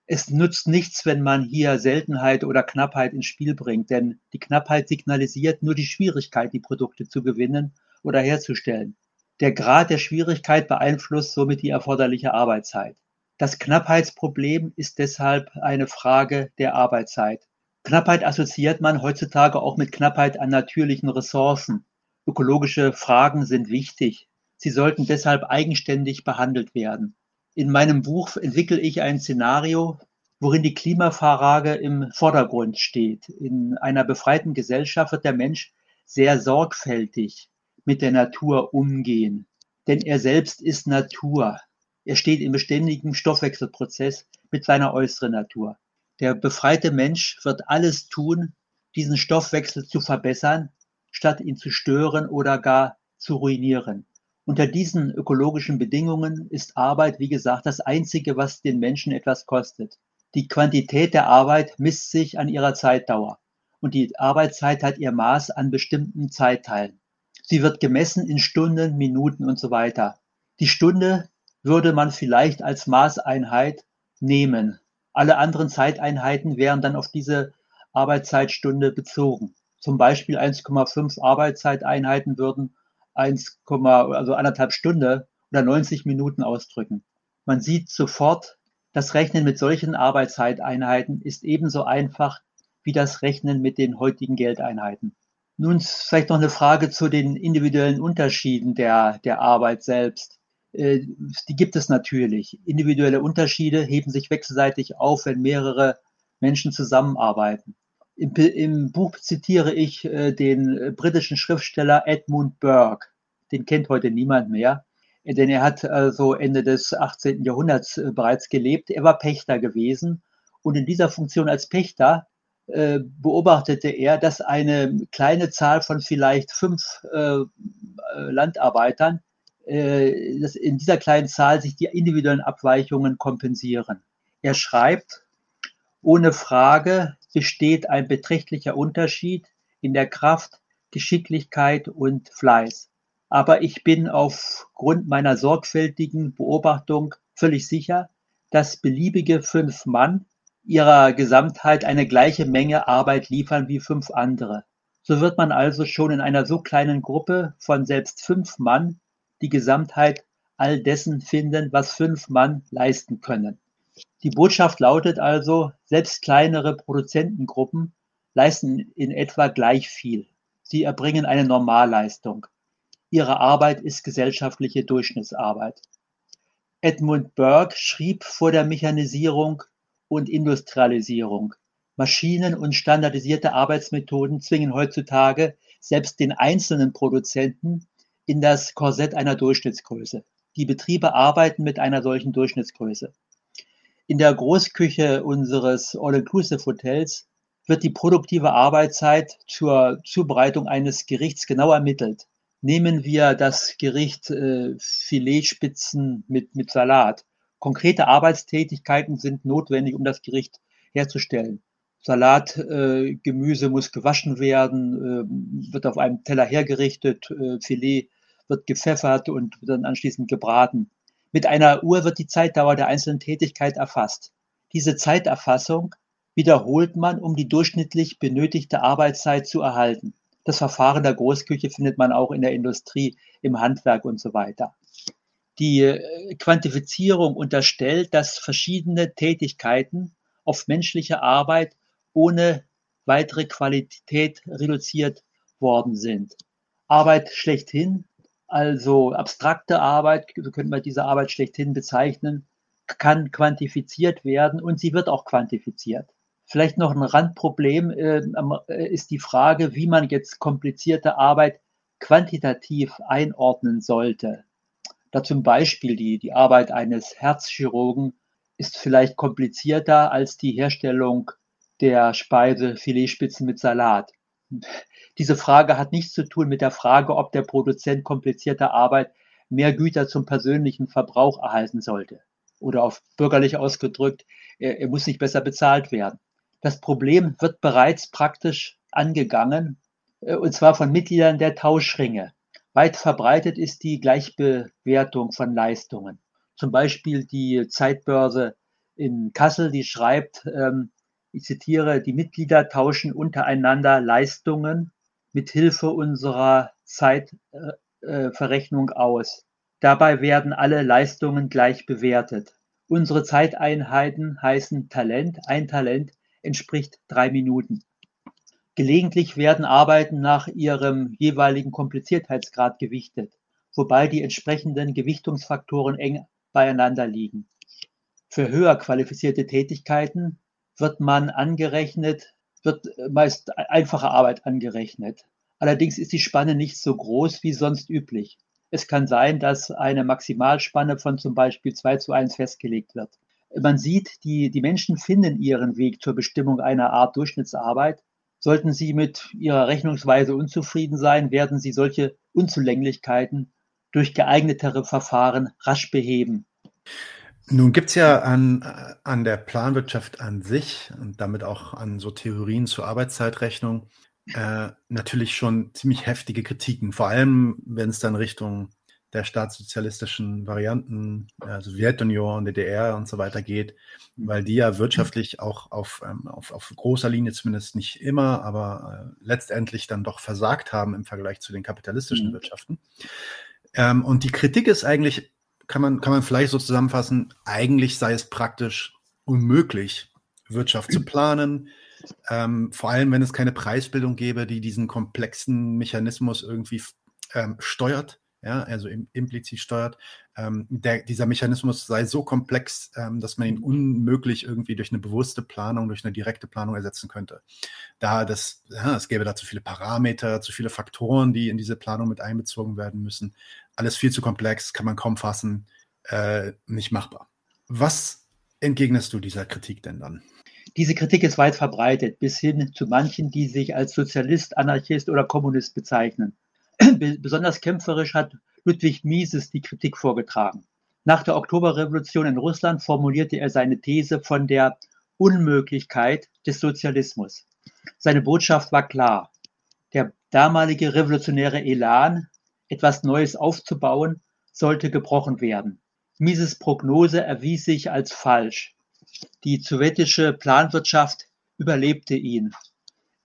B: Es nützt nichts, wenn man hier Seltenheit oder Knappheit ins Spiel bringt, denn die Knappheit signalisiert nur die Schwierigkeit, die Produkte zu gewinnen oder herzustellen. Der Grad der Schwierigkeit beeinflusst somit die erforderliche Arbeitszeit. Das Knappheitsproblem ist deshalb eine Frage der Arbeitszeit. Knappheit assoziiert man heutzutage auch mit Knappheit an natürlichen Ressourcen. Ökologische Fragen sind wichtig. Sie sollten deshalb eigenständig behandelt werden. In meinem Buch entwickle ich ein Szenario, worin die Klimafrage im Vordergrund steht. In einer befreiten Gesellschaft wird der Mensch sehr sorgfältig mit der Natur umgehen. Denn er selbst ist Natur. Er steht in beständigem Stoffwechselprozess mit seiner äußeren Natur. Der befreite Mensch wird alles tun, diesen Stoffwechsel zu verbessern, statt ihn zu stören oder gar zu ruinieren. Unter diesen ökologischen Bedingungen ist Arbeit, wie gesagt, das Einzige, was den Menschen etwas kostet. Die Quantität der Arbeit misst sich an ihrer Zeitdauer und die Arbeitszeit hat ihr Maß an bestimmten Zeitteilen. Sie wird gemessen in Stunden, Minuten und so weiter. Die Stunde würde man vielleicht als Maßeinheit nehmen. Alle anderen Zeiteinheiten wären dann auf diese Arbeitszeitstunde bezogen. Zum Beispiel 1,5 Arbeitszeiteinheiten würden 1, also anderthalb Stunde oder 90 Minuten ausdrücken. Man sieht sofort, das Rechnen mit solchen Arbeitszeiteinheiten ist ebenso einfach wie das Rechnen mit den heutigen Geldeinheiten. Nun vielleicht noch eine Frage zu den individuellen Unterschieden der, der Arbeit selbst. Äh, die gibt es natürlich. Individuelle Unterschiede heben sich wechselseitig auf, wenn mehrere Menschen zusammenarbeiten. Im, im Buch zitiere ich äh, den äh, britischen Schriftsteller Edmund Burke. Den kennt heute niemand mehr, denn er hat also Ende des 18. Jahrhunderts bereits gelebt. Er war Pächter gewesen und in dieser Funktion als Pächter beobachtete er, dass eine kleine Zahl von vielleicht fünf Landarbeitern äh, dass in dieser kleinen Zahl sich die individuellen Abweichungen kompensieren. Er schreibt, ohne Frage besteht ein beträchtlicher Unterschied in der Kraft, Geschicklichkeit und Fleiß. Aber ich bin aufgrund meiner sorgfältigen Beobachtung völlig sicher, dass beliebige fünf Mann ihrer Gesamtheit eine gleiche Menge Arbeit liefern wie fünf andere. So wird man also schon in einer so kleinen Gruppe von selbst fünf Mann die Gesamtheit all dessen finden, was fünf Mann leisten können. Die Botschaft lautet also, selbst kleinere Produzentengruppen leisten in etwa gleich viel. Sie erbringen eine Normalleistung. Ihre Arbeit ist gesellschaftliche Durchschnittsarbeit. Edmund Burke schrieb vor der Mechanisierung und Industrialisierung. Maschinen und standardisierte Arbeitsmethoden zwingen heutzutage selbst den einzelnen Produzenten in das Korsett einer Durchschnittsgröße. Die Betriebe arbeiten mit einer solchen Durchschnittsgröße. In der Großküche unseres All-Inclusive-Hotels wird die produktive Arbeitszeit zur Zubereitung eines Gerichts genau ermittelt. Nehmen wir das Gericht äh, Filetspitzen mit, mit Salat. Konkrete Arbeitstätigkeiten sind notwendig, um das Gericht herzustellen. Salat, äh, Gemüse muss gewaschen werden, äh, wird auf einem Teller hergerichtet, äh, Filet wird gepfeffert und dann anschließend gebraten. Mit einer Uhr wird die Zeitdauer der einzelnen Tätigkeit erfasst. Diese Zeiterfassung wiederholt man, um die durchschnittlich benötigte Arbeitszeit zu erhalten. Das Verfahren der Großküche findet man auch in der Industrie, im Handwerk und so weiter. Die äh, Quantifizierung unterstellt, dass verschiedene Tätigkeiten auf menschliche Arbeit ohne weitere Qualität reduziert worden sind. Arbeit schlechthin, also abstrakte Arbeit, so könnte man diese Arbeit schlechthin bezeichnen, kann quantifiziert werden und sie wird auch quantifiziert. Vielleicht noch ein Randproblem äh, äh, ist die Frage, wie man jetzt komplizierte Arbeit quantitativ einordnen sollte. Da zum Beispiel die, die Arbeit eines Herzchirurgen ist vielleicht komplizierter als die Herstellung der Speise Filetspitzen mit Salat. Diese Frage hat nichts zu tun mit der Frage, ob der Produzent komplizierter Arbeit mehr Güter zum persönlichen Verbrauch erhalten sollte. Oder auf bürgerlich ausgedrückt, er, er muss nicht besser bezahlt werden. Das Problem wird bereits praktisch angegangen, äh, und zwar von Mitgliedern der Tauschringe. Weit verbreitet ist die Gleichbewertung von Leistungen. Zum Beispiel die Zeitbörse in Kassel, die schreibt, ähm, ich zitiere, die Mitglieder tauschen untereinander Leistungen mit Hilfe unserer Zeitverrechnung äh, aus. Dabei werden alle Leistungen gleich bewertet. Unsere Zeiteinheiten heißen Talent. Ein Talent entspricht drei Minuten. Gelegentlich werden Arbeiten nach ihrem jeweiligen Kompliziertheitsgrad gewichtet, wobei die entsprechenden Gewichtungsfaktoren eng beieinander liegen. Für höher qualifizierte Tätigkeiten wird man angerechnet, wird meist einfache Arbeit angerechnet. Allerdings ist die Spanne nicht so groß wie sonst üblich. Es kann sein, dass eine Maximalspanne von zum Beispiel 2 zu 1 festgelegt wird man sieht, die, die Menschen finden ihren Weg zur Bestimmung einer Art Durchschnittsarbeit. Sollten sie mit ihrer Rechnungsweise unzufrieden sein, werden sie solche Unzulänglichkeiten durch geeignetere Verfahren rasch beheben.
A: Nun gibt es ja an, an der Planwirtschaft an sich und damit auch an so Theorien zur Arbeitszeitrechnung äh, natürlich schon ziemlich heftige Kritiken, vor allem wenn es dann Richtung der staatssozialistischen Varianten, äh, Sowjetunion, DDR und so weiter geht, weil die ja wirtschaftlich auch auf, ähm, auf, auf großer Linie zumindest nicht immer, aber äh, letztendlich dann doch versagt haben im Vergleich zu den kapitalistischen mhm. Wirtschaften. Ähm, und die Kritik ist eigentlich, kann man, kann man vielleicht so zusammenfassen, eigentlich sei es praktisch unmöglich, Wirtschaft zu planen, ähm, vor allem wenn es keine Preisbildung gäbe, die diesen komplexen Mechanismus irgendwie ähm, steuert ja, also im, implizit steuert. Ähm, der, dieser Mechanismus sei so komplex, ähm, dass man ihn unmöglich irgendwie durch eine bewusste Planung, durch eine direkte Planung ersetzen könnte. Da das, ja, es gäbe da zu viele Parameter, zu viele Faktoren, die in diese Planung mit einbezogen werden müssen. Alles viel zu komplex, kann man kaum fassen, äh, nicht machbar. Was entgegnest du dieser Kritik denn dann?
B: Diese Kritik ist weit verbreitet, bis hin zu manchen, die sich als Sozialist, Anarchist oder Kommunist bezeichnen. Besonders kämpferisch hat Ludwig Mises die Kritik vorgetragen. Nach der Oktoberrevolution in Russland formulierte er seine These von der Unmöglichkeit des Sozialismus. Seine Botschaft war klar. Der damalige revolutionäre Elan, etwas Neues aufzubauen, sollte gebrochen werden. Mises Prognose erwies sich als falsch. Die sowjetische Planwirtschaft überlebte ihn.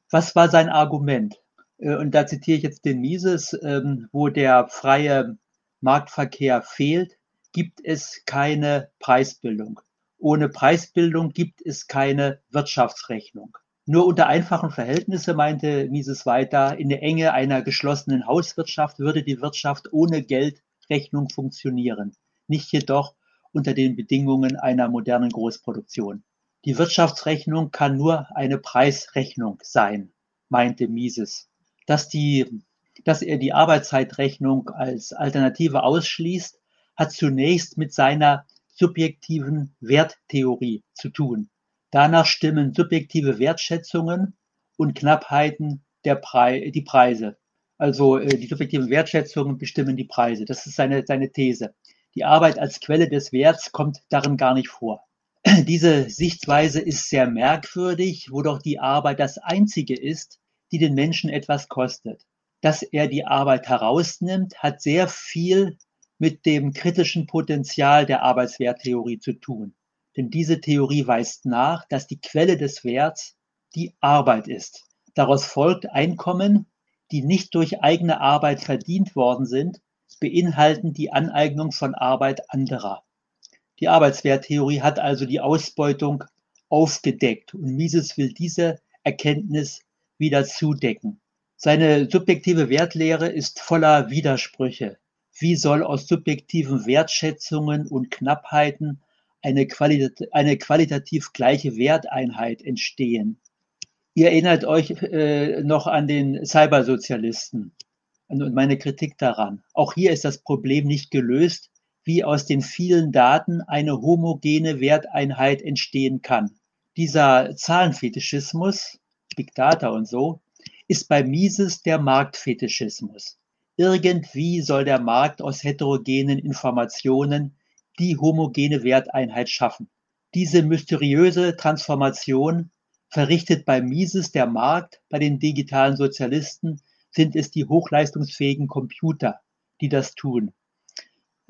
B: Was war sein Argument? Äh, und da zitiere ich jetzt den Mises, ähm, wo der freie Marktverkehr fehlt, gibt es keine Preisbildung. Ohne Preisbildung gibt es keine Wirtschaftsrechnung. Nur unter einfachen Verhältnissen, meinte Mises weiter, in der Enge einer geschlossenen Hauswirtschaft würde die Wirtschaft ohne Geldrechnung funktionieren, nicht jedoch unter den Bedingungen einer modernen Großproduktion. Die Wirtschaftsrechnung kann nur eine Preisrechnung sein, meinte Mises dass, die, dass er die Arbeitszeitrechnung als Alternative ausschließt, hat zunächst mit seiner subjektiven Werttheorie zu tun. Danach stimmen subjektive Wertschätzungen und Knappheiten der Pre die Preise. Also äh, die subjektiven Wertschätzungen bestimmen die Preise. Das ist seine, seine These. Die Arbeit als Quelle des Werts kommt darin gar nicht vor. Diese Sichtweise ist sehr merkwürdig, wo doch die Arbeit das Einzige ist, die den Menschen etwas kostet. Dass er die Arbeit herausnimmt, hat sehr viel mit dem kritischen Potenzial der Arbeitswerttheorie zu tun. Denn diese Theorie weist nach, dass die Quelle des Werts die Arbeit ist. Daraus folgt Einkommen die nicht durch eigene Arbeit verdient worden sind, beinhalten die Aneignung von Arbeit anderer. Die Arbeitswerttheorie hat also die Ausbeutung aufgedeckt und Mises will diese Erkenntnis wieder zudecken. Seine subjektive Wertlehre ist voller Widersprüche. Wie soll aus subjektiven Wertschätzungen und Knappheiten eine, qualit eine qualitativ gleiche Werteinheit entstehen? Ihr erinnert euch äh, noch an den Cybersozialisten und meine Kritik daran. Auch hier ist das Problem nicht gelöst, wie aus den vielen Daten eine homogene Werteinheit entstehen kann. Dieser Zahlenfetischismus, Big Data und so, ist bei Mises der Marktfetischismus. Irgendwie soll der Markt aus heterogenen Informationen die homogene Werteinheit schaffen. Diese mysteriöse Transformation verrichtet bei Mises der Markt, bei den digitalen Sozialisten sind es die hochleistungsfähigen Computer, die das tun.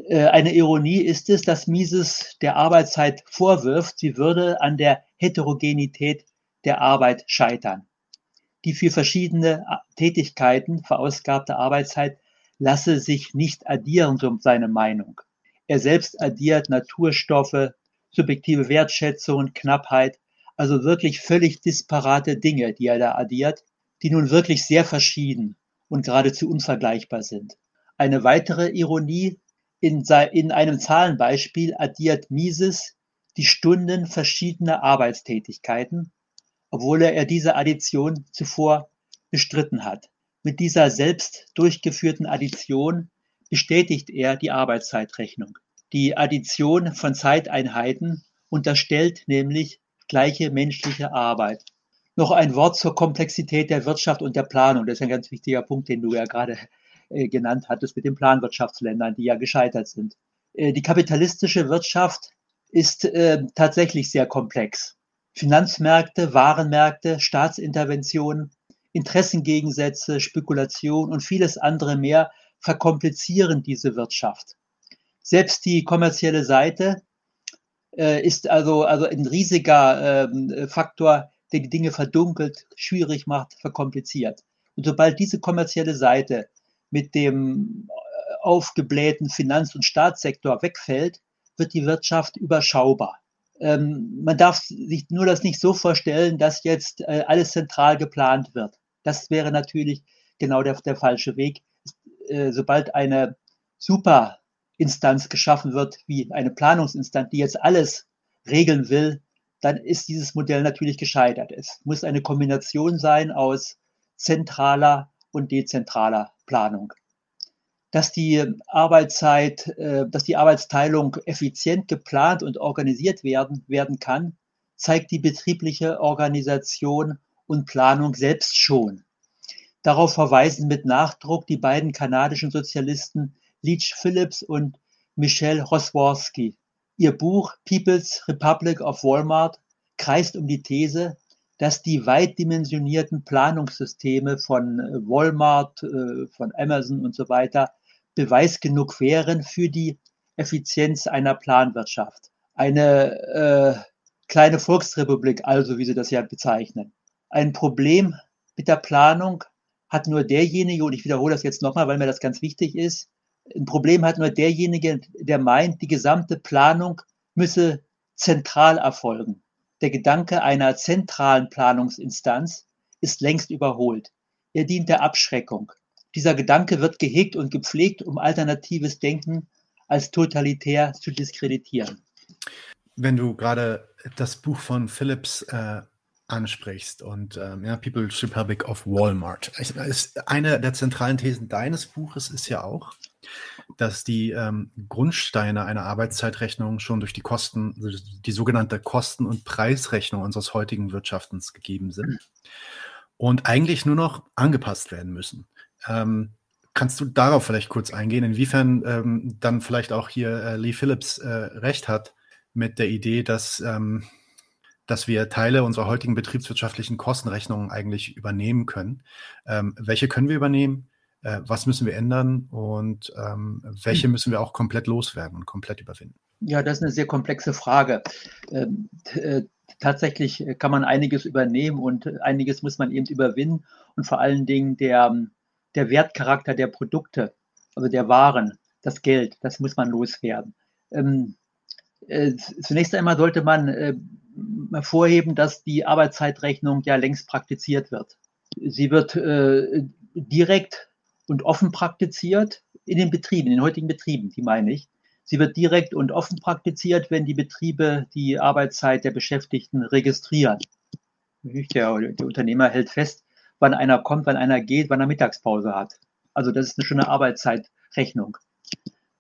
B: Äh, eine Ironie ist es, dass Mises der Arbeitszeit vorwirft, sie würde an der Heterogenität der Arbeit scheitern. Die für verschiedene äh, Tätigkeiten verausgabte Arbeitszeit lasse sich nicht addieren, so seine Meinung. Er selbst addiert Naturstoffe, subjektive Wertschätzung, Knappheit, also wirklich völlig disparate Dinge, die er da addiert, die nun wirklich sehr verschieden und geradezu unvergleichbar sind. Eine weitere Ironie in, in einem Zahlenbeispiel addiert Mises die Stunden verschiedener Arbeitstätigkeiten, obwohl er diese Addition zuvor bestritten hat. Mit dieser selbst durchgeführten Addition bestätigt er die Arbeitszeitrechnung. Die Addition von Zeiteinheiten unterstellt nämlich gleiche menschliche Arbeit. Noch ein Wort zur Komplexität der Wirtschaft und der Planung. Das ist ein ganz wichtiger Punkt, den du ja gerade äh, genannt hattest mit den Planwirtschaftsländern, die ja gescheitert sind. Äh, die kapitalistische Wirtschaft ist äh, tatsächlich sehr komplex. Finanzmärkte, Warenmärkte, Staatsinterventionen, Interessengegensätze, Spekulation und vieles andere mehr verkomplizieren diese Wirtschaft. Selbst die kommerzielle Seite äh, ist also, also ein riesiger äh, Faktor, der die Dinge verdunkelt, schwierig macht, verkompliziert. Und sobald diese kommerzielle Seite mit dem äh, aufgeblähten Finanz- und Staatssektor wegfällt, wird die Wirtschaft überschaubar. Ähm, man darf sich nur das nicht so vorstellen, dass jetzt äh, alles zentral geplant wird. Das wäre natürlich genau der, der falsche Weg. Äh, sobald eine Superinstanz geschaffen wird, wie eine Planungsinstanz, die jetzt alles regeln will, dann ist dieses Modell natürlich gescheitert. Es muss eine Kombination sein aus zentraler und dezentraler Planung. Dass die Arbeitszeit, äh, dass die Arbeitsteilung effizient geplant und organisiert werden, werden kann, zeigt die betriebliche Organisation und Planung selbst schon. Darauf verweisen mit Nachdruck die beiden kanadischen Sozialisten Leach Phillips und Michel Rosworski. Ihr Buch People's Republic of Walmart kreist um die These, dass die weit dimensionierten Planungssysteme von äh, Walmart, äh, von Amazon und so weiter Beweis genug wären für die Effizienz einer Planwirtschaft. Eine äh, kleine Volksrepublik, also wie sie das ja bezeichnen. Ein Problem mit der Planung hat nur derjenige, und ich wiederhole das jetzt nochmal, weil mir das ganz wichtig ist, ein Problem hat nur derjenige, der meint, die gesamte Planung müsse zentral erfolgen. Der Gedanke einer zentralen Planungsinstanz ist längst überholt. Er dient der Abschreckung. Dieser Gedanke wird gehegt und gepflegt, um alternatives Denken als totalitär zu diskreditieren.
A: Wenn du gerade das Buch von Phillips äh, ansprichst und ähm, ja, People's Republic of Walmart, ist eine der zentralen Thesen deines Buches ist ja auch, dass die ähm, Grundsteine einer Arbeitszeitrechnung schon durch die Kosten, die sogenannte Kosten- und Preisrechnung unseres heutigen Wirtschaftens gegeben sind und eigentlich nur noch angepasst werden müssen. Ähm, kannst du darauf vielleicht kurz eingehen, inwiefern ähm, dann vielleicht auch hier äh, Lee Phillips äh, recht hat mit der Idee, dass, ähm, dass wir Teile unserer heutigen betriebswirtschaftlichen Kostenrechnungen eigentlich übernehmen können? Ähm, welche können wir übernehmen? äh, was müssen wir ändern und ähm, welche hm. müssen wir auch komplett loswerden und komplett überwinden?
B: Ja, das ist eine sehr komplexe Frage. Ähm, äh, tatsächlich kann man einiges übernehmen und einiges muss man eben überwinden und vor allen Dingen der, der Wertcharakter der Produkte, also der Waren, das Geld, das muss man loswerden. Ähm, äh, zunächst einmal sollte man äh, hervorheben, dass die Arbeitszeitrechnung ja längst praktiziert wird. Sie wird äh, direkt und offen praktiziert in den Betrieben, in den heutigen Betrieben, die meine ich. Sie wird direkt und offen praktiziert, wenn die Betriebe die Arbeitszeit der Beschäftigten registrieren. Der, der Unternehmer hält fest, wann einer kommt, wann einer geht, wann er Mittagspause hat. Also das ist eine schöne Arbeitszeitrechnung.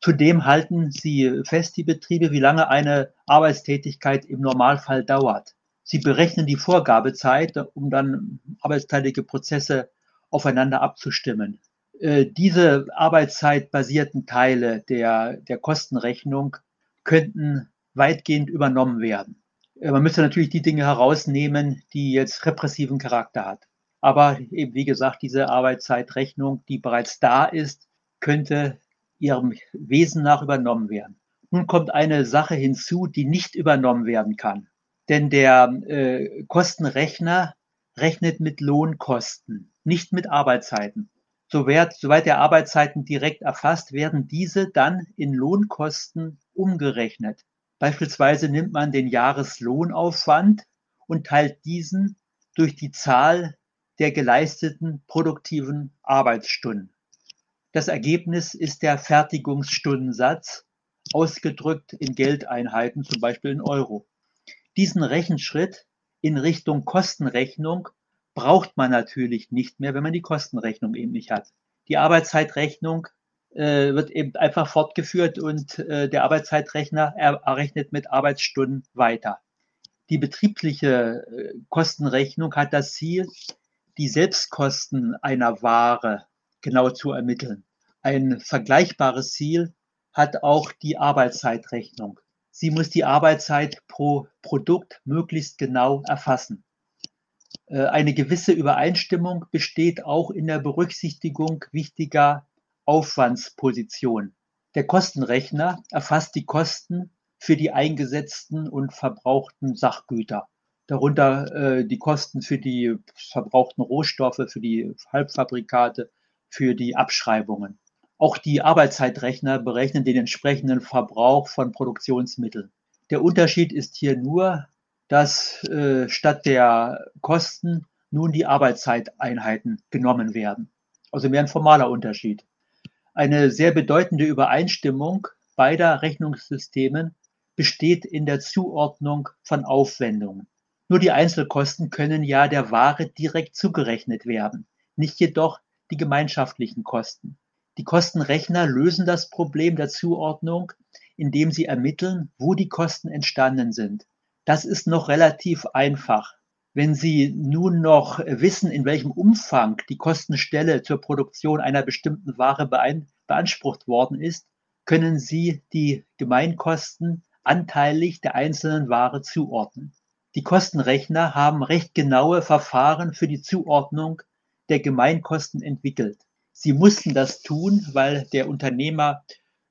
B: Zudem halten sie fest, die Betriebe, wie lange eine Arbeitstätigkeit im Normalfall dauert. Sie berechnen die Vorgabezeit, um dann arbeitsteilige Prozesse aufeinander abzustimmen. Äh, diese arbeitszeitbasierten Teile der, der Kostenrechnung könnten weitgehend übernommen werden. Äh, man müsste natürlich die Dinge herausnehmen, die jetzt repressiven Charakter hat. Aber eben, wie gesagt, diese Arbeitszeitrechnung, die bereits da ist, könnte ihrem Wesen nach übernommen werden. Nun kommt eine Sache hinzu, die nicht übernommen werden kann. Denn der äh, Kostenrechner rechnet mit Lohnkosten, nicht mit Arbeitszeiten. Soweit, soweit der Arbeitszeiten direkt erfasst, werden diese dann in Lohnkosten umgerechnet. Beispielsweise nimmt man den Jahreslohnaufwand und teilt diesen durch die Zahl der geleisteten produktiven Arbeitsstunden. Das Ergebnis ist der Fertigungsstundensatz, ausgedrückt in Geldeinheiten, zum Beispiel in Euro. Diesen Rechenschritt in Richtung Kostenrechnung braucht man natürlich nicht mehr, wenn man die Kostenrechnung eben nicht hat. Die Arbeitszeitrechnung äh, wird eben einfach fortgeführt und äh, der Arbeitszeitrechner errechnet mit Arbeitsstunden weiter. Die betriebliche äh, Kostenrechnung hat das Ziel, die Selbstkosten einer Ware genau zu ermitteln. Ein vergleichbares Ziel hat auch die Arbeitszeitrechnung. Sie muss die Arbeitszeit pro Produkt möglichst genau erfassen. Äh, eine gewisse Übereinstimmung besteht auch in der Berücksichtigung wichtiger Aufwandspositionen. Der Kostenrechner erfasst die Kosten für die eingesetzten und verbrauchten Sachgüter. Darunter äh, die Kosten für die verbrauchten Rohstoffe, für die Halbfabrikate, für die Abschreibungen. Auch die Arbeitszeitrechner berechnen den entsprechenden Verbrauch von Produktionsmitteln. Der Unterschied ist hier nur, dass äh, statt der Kosten nun die Arbeitszeiteinheiten genommen werden. Also mehr ein formaler Unterschied. Eine sehr bedeutende Übereinstimmung beider Rechnungssystemen besteht in der Zuordnung von Aufwendungen. Nur die Einzelkosten können ja der Ware direkt zugerechnet werden, nicht jedoch die gemeinschaftlichen Kosten. Die Kostenrechner lösen das Problem der Zuordnung, indem sie ermitteln, wo die Kosten entstanden sind. Das ist noch relativ einfach. Wenn Sie nun noch wissen, in welchem Umfang die Kostenstelle zur Produktion einer bestimmten Ware beansprucht worden ist, können Sie die Gemeinkosten anteilig der einzelnen Ware zuordnen. Die Kostenrechner haben recht genaue Verfahren für die Zuordnung der Gemeinkosten entwickelt. Sie mussten das tun, weil der Unternehmer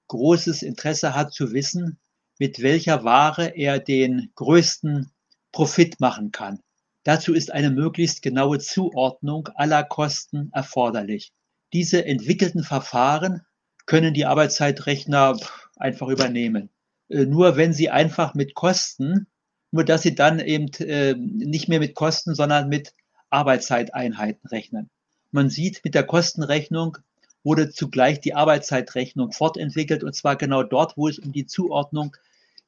B: großes Interesse hat zu wissen, mit welcher Ware er den größten Profit machen kann. Dazu ist eine möglichst genaue Zuordnung aller Kosten erforderlich. Diese entwickelten Verfahren können die Arbeitszeitrechner einfach übernehmen. Äh, nur wenn sie einfach mit Kosten, nur dass sie dann eben äh, nicht mehr mit Kosten, sondern mit Arbeitszeiteinheiten rechnen. Man sieht, mit der Kostenrechnung wurde zugleich die Arbeitszeitrechnung fortentwickelt, und zwar genau dort, wo es um die Zuordnung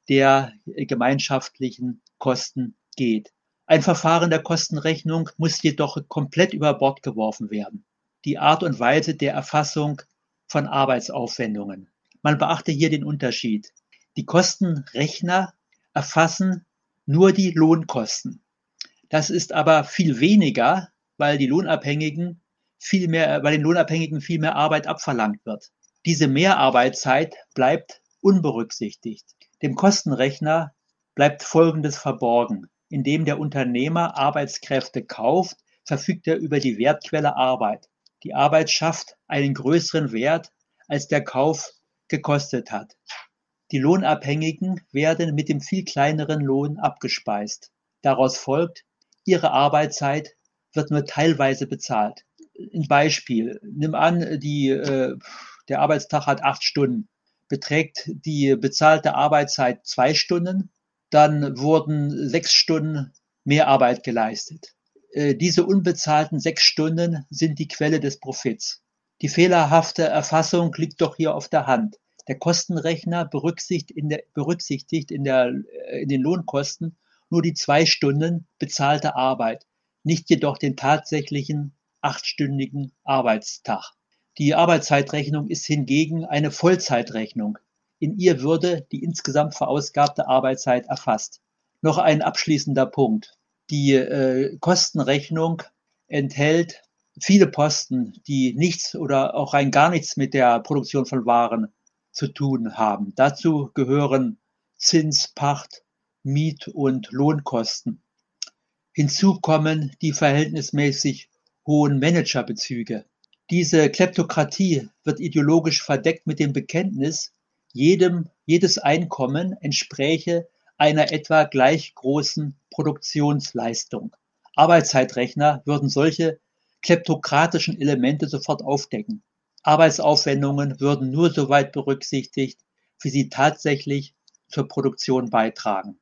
B: der gemeinschaftlichen Kosten geht. Ein Verfahren der Kostenrechnung muss jedoch komplett über Bord geworfen werden. Die Art und Weise der Erfassung von Arbeitsaufwendungen. Man beachte hier den Unterschied. Die Kostenrechner erfassen nur die Lohnkosten. Das ist aber viel weniger, weil die Lohnabhängigen viel mehr, bei den Lohnabhängigen viel mehr Arbeit abverlangt wird. Diese Mehrarbeitszeit bleibt unberücksichtigt. Dem Kostenrechner bleibt Folgendes verborgen. Indem der Unternehmer Arbeitskräfte kauft, verfügt er über die Wertquelle Arbeit. Die Arbeit schafft einen größeren Wert, als der Kauf gekostet hat. Die Lohnabhängigen werden mit dem viel kleineren Lohn abgespeist. Daraus folgt, ihre Arbeitszeit wird nur teilweise bezahlt ein Beispiel. Nimm an, die, äh, der Arbeitstag hat acht Stunden. Beträgt die bezahlte Arbeitszeit zwei Stunden, dann wurden sechs Stunden mehr Arbeit geleistet. Äh, diese unbezahlten sechs Stunden sind die Quelle des Profits. Die fehlerhafte Erfassung liegt doch hier auf der Hand. Der Kostenrechner berücksichtigt in, der, berücksichtigt in, der, äh, in den Lohnkosten nur die zwei Stunden bezahlte Arbeit, nicht jedoch den tatsächlichen achtstündigen Arbeitstag. Die Arbeitszeitrechnung ist hingegen eine Vollzeitrechnung. In ihr würde die insgesamt verausgabte Arbeitszeit erfasst. Noch ein abschließender Punkt. Die äh, Kostenrechnung enthält viele Posten, die nichts oder auch rein gar nichts mit der Produktion von Waren zu tun haben. Dazu gehören Zins, Pacht, Miet- und Lohnkosten. Hinzu kommen die verhältnismäßig hohen Managerbezüge. Diese Kleptokratie wird ideologisch verdeckt mit dem Bekenntnis, jedem, jedes Einkommen entspräche einer etwa gleich großen Produktionsleistung. Arbeitszeitrechner würden solche kleptokratischen Elemente sofort aufdecken. Arbeitsaufwendungen würden nur so weit berücksichtigt, wie sie tatsächlich zur Produktion beitragen.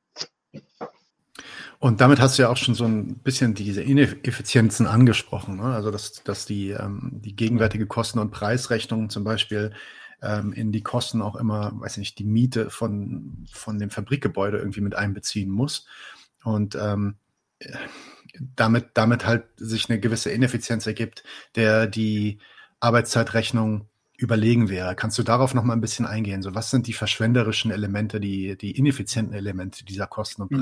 A: Und damit hast du ja auch schon so ein bisschen diese Ineffizienzen angesprochen. Ne? Also, dass, dass die, ähm, die gegenwärtige Kosten- und Preisrechnung zum Beispiel ähm, in die Kosten auch immer, weiß nicht, die Miete von, von dem Fabrikgebäude irgendwie mit einbeziehen muss. Und ähm, damit, damit halt sich eine gewisse Ineffizienz ergibt, der die Arbeitszeitrechnung überlegen wäre. Kannst du darauf noch mal ein bisschen eingehen? So, was sind die verschwenderischen Elemente, die, die ineffizienten Elemente dieser Kosten- und mhm.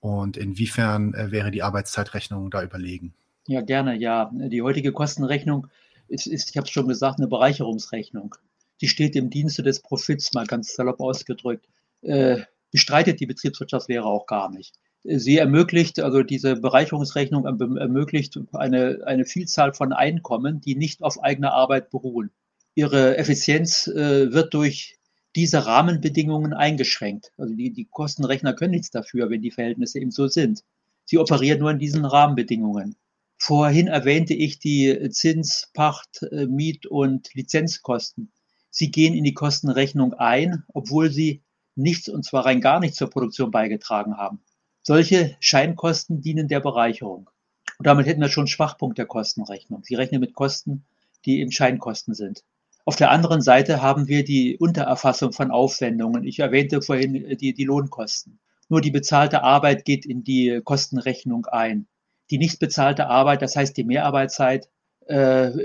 A: Und inwiefern äh, wäre die Arbeitszeitrechnung da überlegen?
B: Ja, gerne, ja. Die heutige Kostenrechnung ist, ist ich habe es schon gesagt, eine Bereicherungsrechnung. Die steht im Dienste des Profits, mal ganz salopp ausgedrückt. Äh, bestreitet die Betriebswirtschaftslehre auch gar nicht. Sie ermöglicht, also diese Bereicherungsrechnung ermöglicht eine, eine Vielzahl von Einkommen, die nicht auf eigener Arbeit beruhen. Ihre Effizienz äh, wird durch diese Rahmenbedingungen eingeschränkt. Also die, die Kostenrechner können nichts dafür, wenn die Verhältnisse eben so sind. Sie operieren nur in diesen Rahmenbedingungen. Vorhin erwähnte ich die Zins, Pacht, äh, Miet- und Lizenzkosten. Sie gehen in die Kostenrechnung ein, obwohl sie nichts, und zwar rein gar nichts zur Produktion beigetragen haben. Solche Scheinkosten dienen der Bereicherung. Und damit hätten wir schon einen Schwachpunkt der Kostenrechnung. Sie rechnen mit Kosten, die eben Scheinkosten sind. Auf der anderen Seite haben wir die Untererfassung von Aufwendungen. Ich erwähnte vorhin die, die Lohnkosten. Nur die bezahlte Arbeit geht in die Kostenrechnung ein. Die nicht bezahlte Arbeit, das heißt die Mehrarbeitszeit, äh,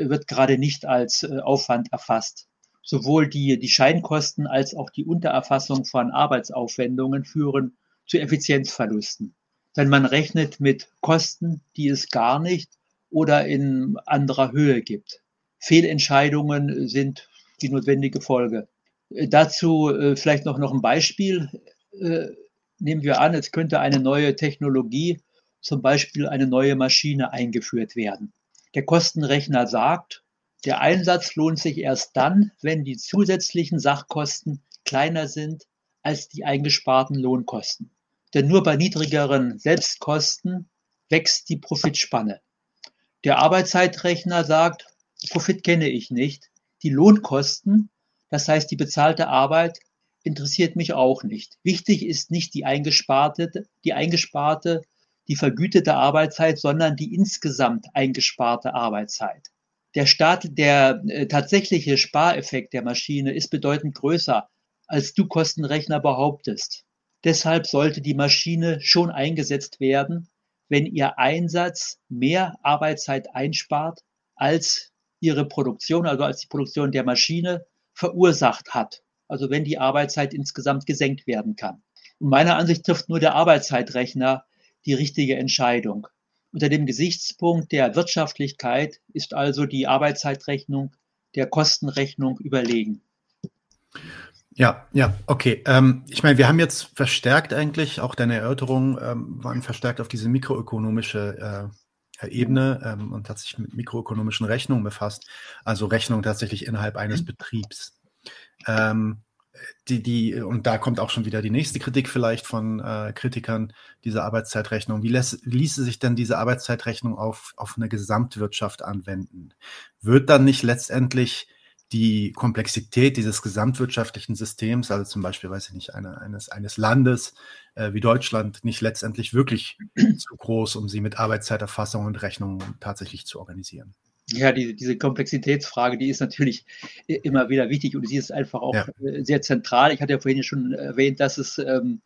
B: wird gerade nicht als äh, Aufwand erfasst. Sowohl die, die Scheinkosten als auch die Untererfassung von Arbeitsaufwendungen führen zu Effizienzverlusten. Denn man rechnet mit Kosten, die es gar nicht oder in anderer Höhe gibt. Fehlentscheidungen sind die notwendige Folge. Äh, dazu äh, vielleicht noch, noch ein Beispiel. Äh, nehmen wir an, es könnte eine neue Technologie, zum Beispiel eine neue Maschine eingeführt werden. Der Kostenrechner sagt, der Einsatz lohnt sich erst dann, wenn die zusätzlichen Sachkosten kleiner sind als die eingesparten Lohnkosten. Denn nur bei niedrigeren Selbstkosten wächst die Profitspanne. Der Arbeitszeitrechner sagt, Profit kenne ich nicht. Die Lohnkosten, das heißt die bezahlte Arbeit, interessiert mich auch nicht. Wichtig ist nicht die eingesparte, die eingesparte, die vergütete Arbeitszeit, sondern die insgesamt eingesparte Arbeitszeit. Der, Staat, der äh, tatsächliche Spareffekt der Maschine ist bedeutend größer, als du Kostenrechner behauptest. Deshalb sollte die Maschine schon eingesetzt werden, wenn ihr Einsatz mehr Arbeitszeit einspart, als ihre Produktion, also als die Produktion der Maschine verursacht hat. Also wenn die Arbeitszeit insgesamt gesenkt werden kann. Und meiner Ansicht trifft nur der Arbeitszeitrechner die richtige Entscheidung. Unter dem Gesichtspunkt der Wirtschaftlichkeit ist also die Arbeitszeitrechnung der Kostenrechnung überlegen.
A: Ja, ja, okay. Ähm, ich meine, wir haben jetzt verstärkt eigentlich, auch deine Erörterungen ähm, waren verstärkt auf diese mikroökonomische äh, Ebene ähm, und hat sich mit mikroökonomischen Rechnungen befasst, also Rechnungen tatsächlich innerhalb eines mhm. Betriebs. Ähm, die, die, und da kommt auch schon wieder die nächste Kritik vielleicht von äh, Kritikern dieser Arbeitszeitrechnung. Wie lässt, ließe sich denn diese Arbeitszeitrechnung auf, auf eine Gesamtwirtschaft anwenden? Wird dann nicht letztendlich die Komplexität dieses gesamtwirtschaftlichen Systems, also zum Beispiel, weiß ich nicht, eine, eines, eines Landes äh, wie Deutschland, nicht letztendlich wirklich zu groß, um sie mit Arbeitszeiterfassung und Rechnung tatsächlich zu organisieren?
B: Ja, die, diese Komplexitätsfrage, die ist natürlich immer wieder wichtig und sie ist einfach auch ja. Äh, sehr zentral. Ich hatte ja vorhin schon erwähnt, dass es ähm,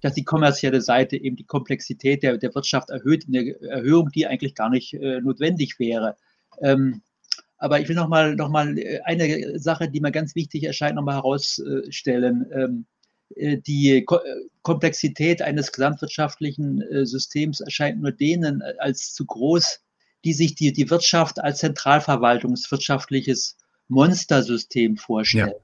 B: dass die kommerzielle Seite eben die Komplexität der, der Wirtschaft erhöht, eine Erhöhung, die eigentlich gar nicht äh, notwendig wäre. Ähm, aber ich will nochmal noch mal äh, eine Sache, die mir ganz wichtig erscheint, nochmal herausstellen. Ähm, äh, die Ko Komplexität eines gesamtwirtschaftlichen äh, Systems erscheint nur denen als zu groß, die sich die, die Wirtschaft als zentralverwaltungswirtschaftliches Monstersystem vorstellen.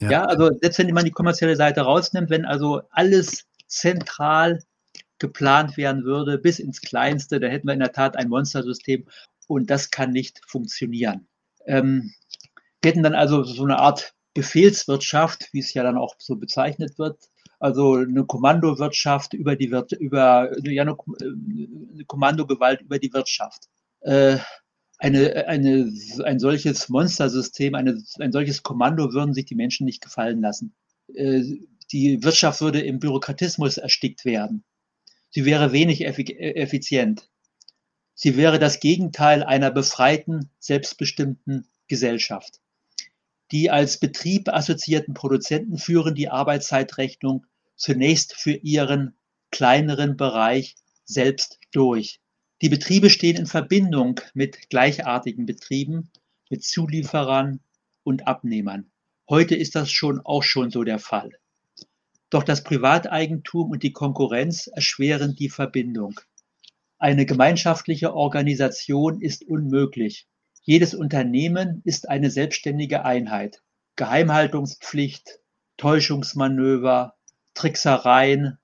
B: Ja, ja. ja, also selbst wenn man die kommerzielle Seite rausnimmt, wenn also alles zentral geplant werden würde, bis ins Kleinste, da hätten wir in der Tat ein Monstersystem und das kann nicht funktionieren. Ähm, wir hätten dann also so eine Art Befehlswirtschaft, wie es ja dann auch so bezeichnet wird, also eine Kommandowirtschaft über die Wirt über ja, eine, eine Kommandogewalt über die Wirtschaft. Äh, eine, eine, ein solches Monstersystem, eine, ein solches Kommando würden sich die Menschen nicht gefallen lassen. Äh, die Wirtschaft würde im Bürokratismus erstickt werden. Sie wäre wenig effizient. Sie wäre das Gegenteil einer befreiten, selbstbestimmten Gesellschaft. Die als Betrieb assoziierten Produzenten führen die Arbeitszeitrechnung zunächst für ihren kleineren Bereich selbst durch. Die Betriebe stehen in Verbindung mit gleichartigen Betrieben, mit Zulieferern und Abnehmern. Heute ist das schon auch schon so der Fall. Doch das Privateigentum und die Konkurrenz erschweren die Verbindung. Eine gemeinschaftliche Organisation ist unmöglich. Jedes Unternehmen ist eine selbstständige Einheit. Geheimhaltungspflicht, Täuschungsmanöver, Tricksereien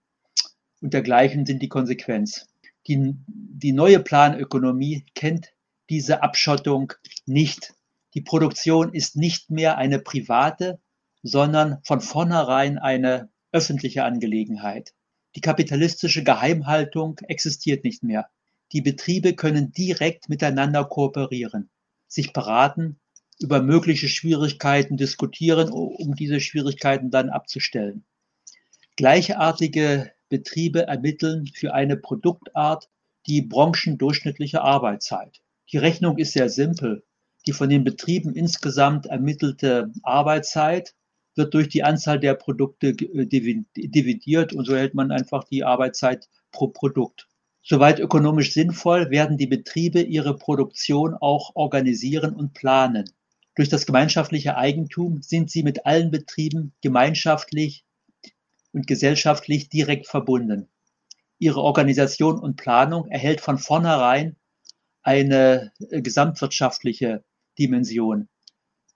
B: und dergleichen sind die Konsequenz. Die, die neue Planökonomie kennt diese Abschottung nicht. Die Produktion ist nicht mehr eine private, sondern von vornherein eine öffentliche Angelegenheit. Die kapitalistische Geheimhaltung existiert nicht mehr. Die Betriebe können direkt miteinander kooperieren, sich beraten, über mögliche Schwierigkeiten diskutieren, um diese Schwierigkeiten dann abzustellen. Gleichartige Betriebe ermitteln für eine Produktart die branchendurchschnittliche Arbeitszeit. Die Rechnung ist sehr simpel. Die von den Betrieben insgesamt ermittelte Arbeitszeit wird durch die Anzahl der Produkte äh, dividiert und so hält man einfach die Arbeitszeit pro Produkt. Soweit ökonomisch sinnvoll werden die Betriebe ihre Produktion auch organisieren und planen. Durch das gemeinschaftliche Eigentum sind sie mit allen Betrieben gemeinschaftlich und gesellschaftlich direkt verbunden. Ihre Organisation und Planung erhält von vornherein eine äh, gesamtwirtschaftliche Dimension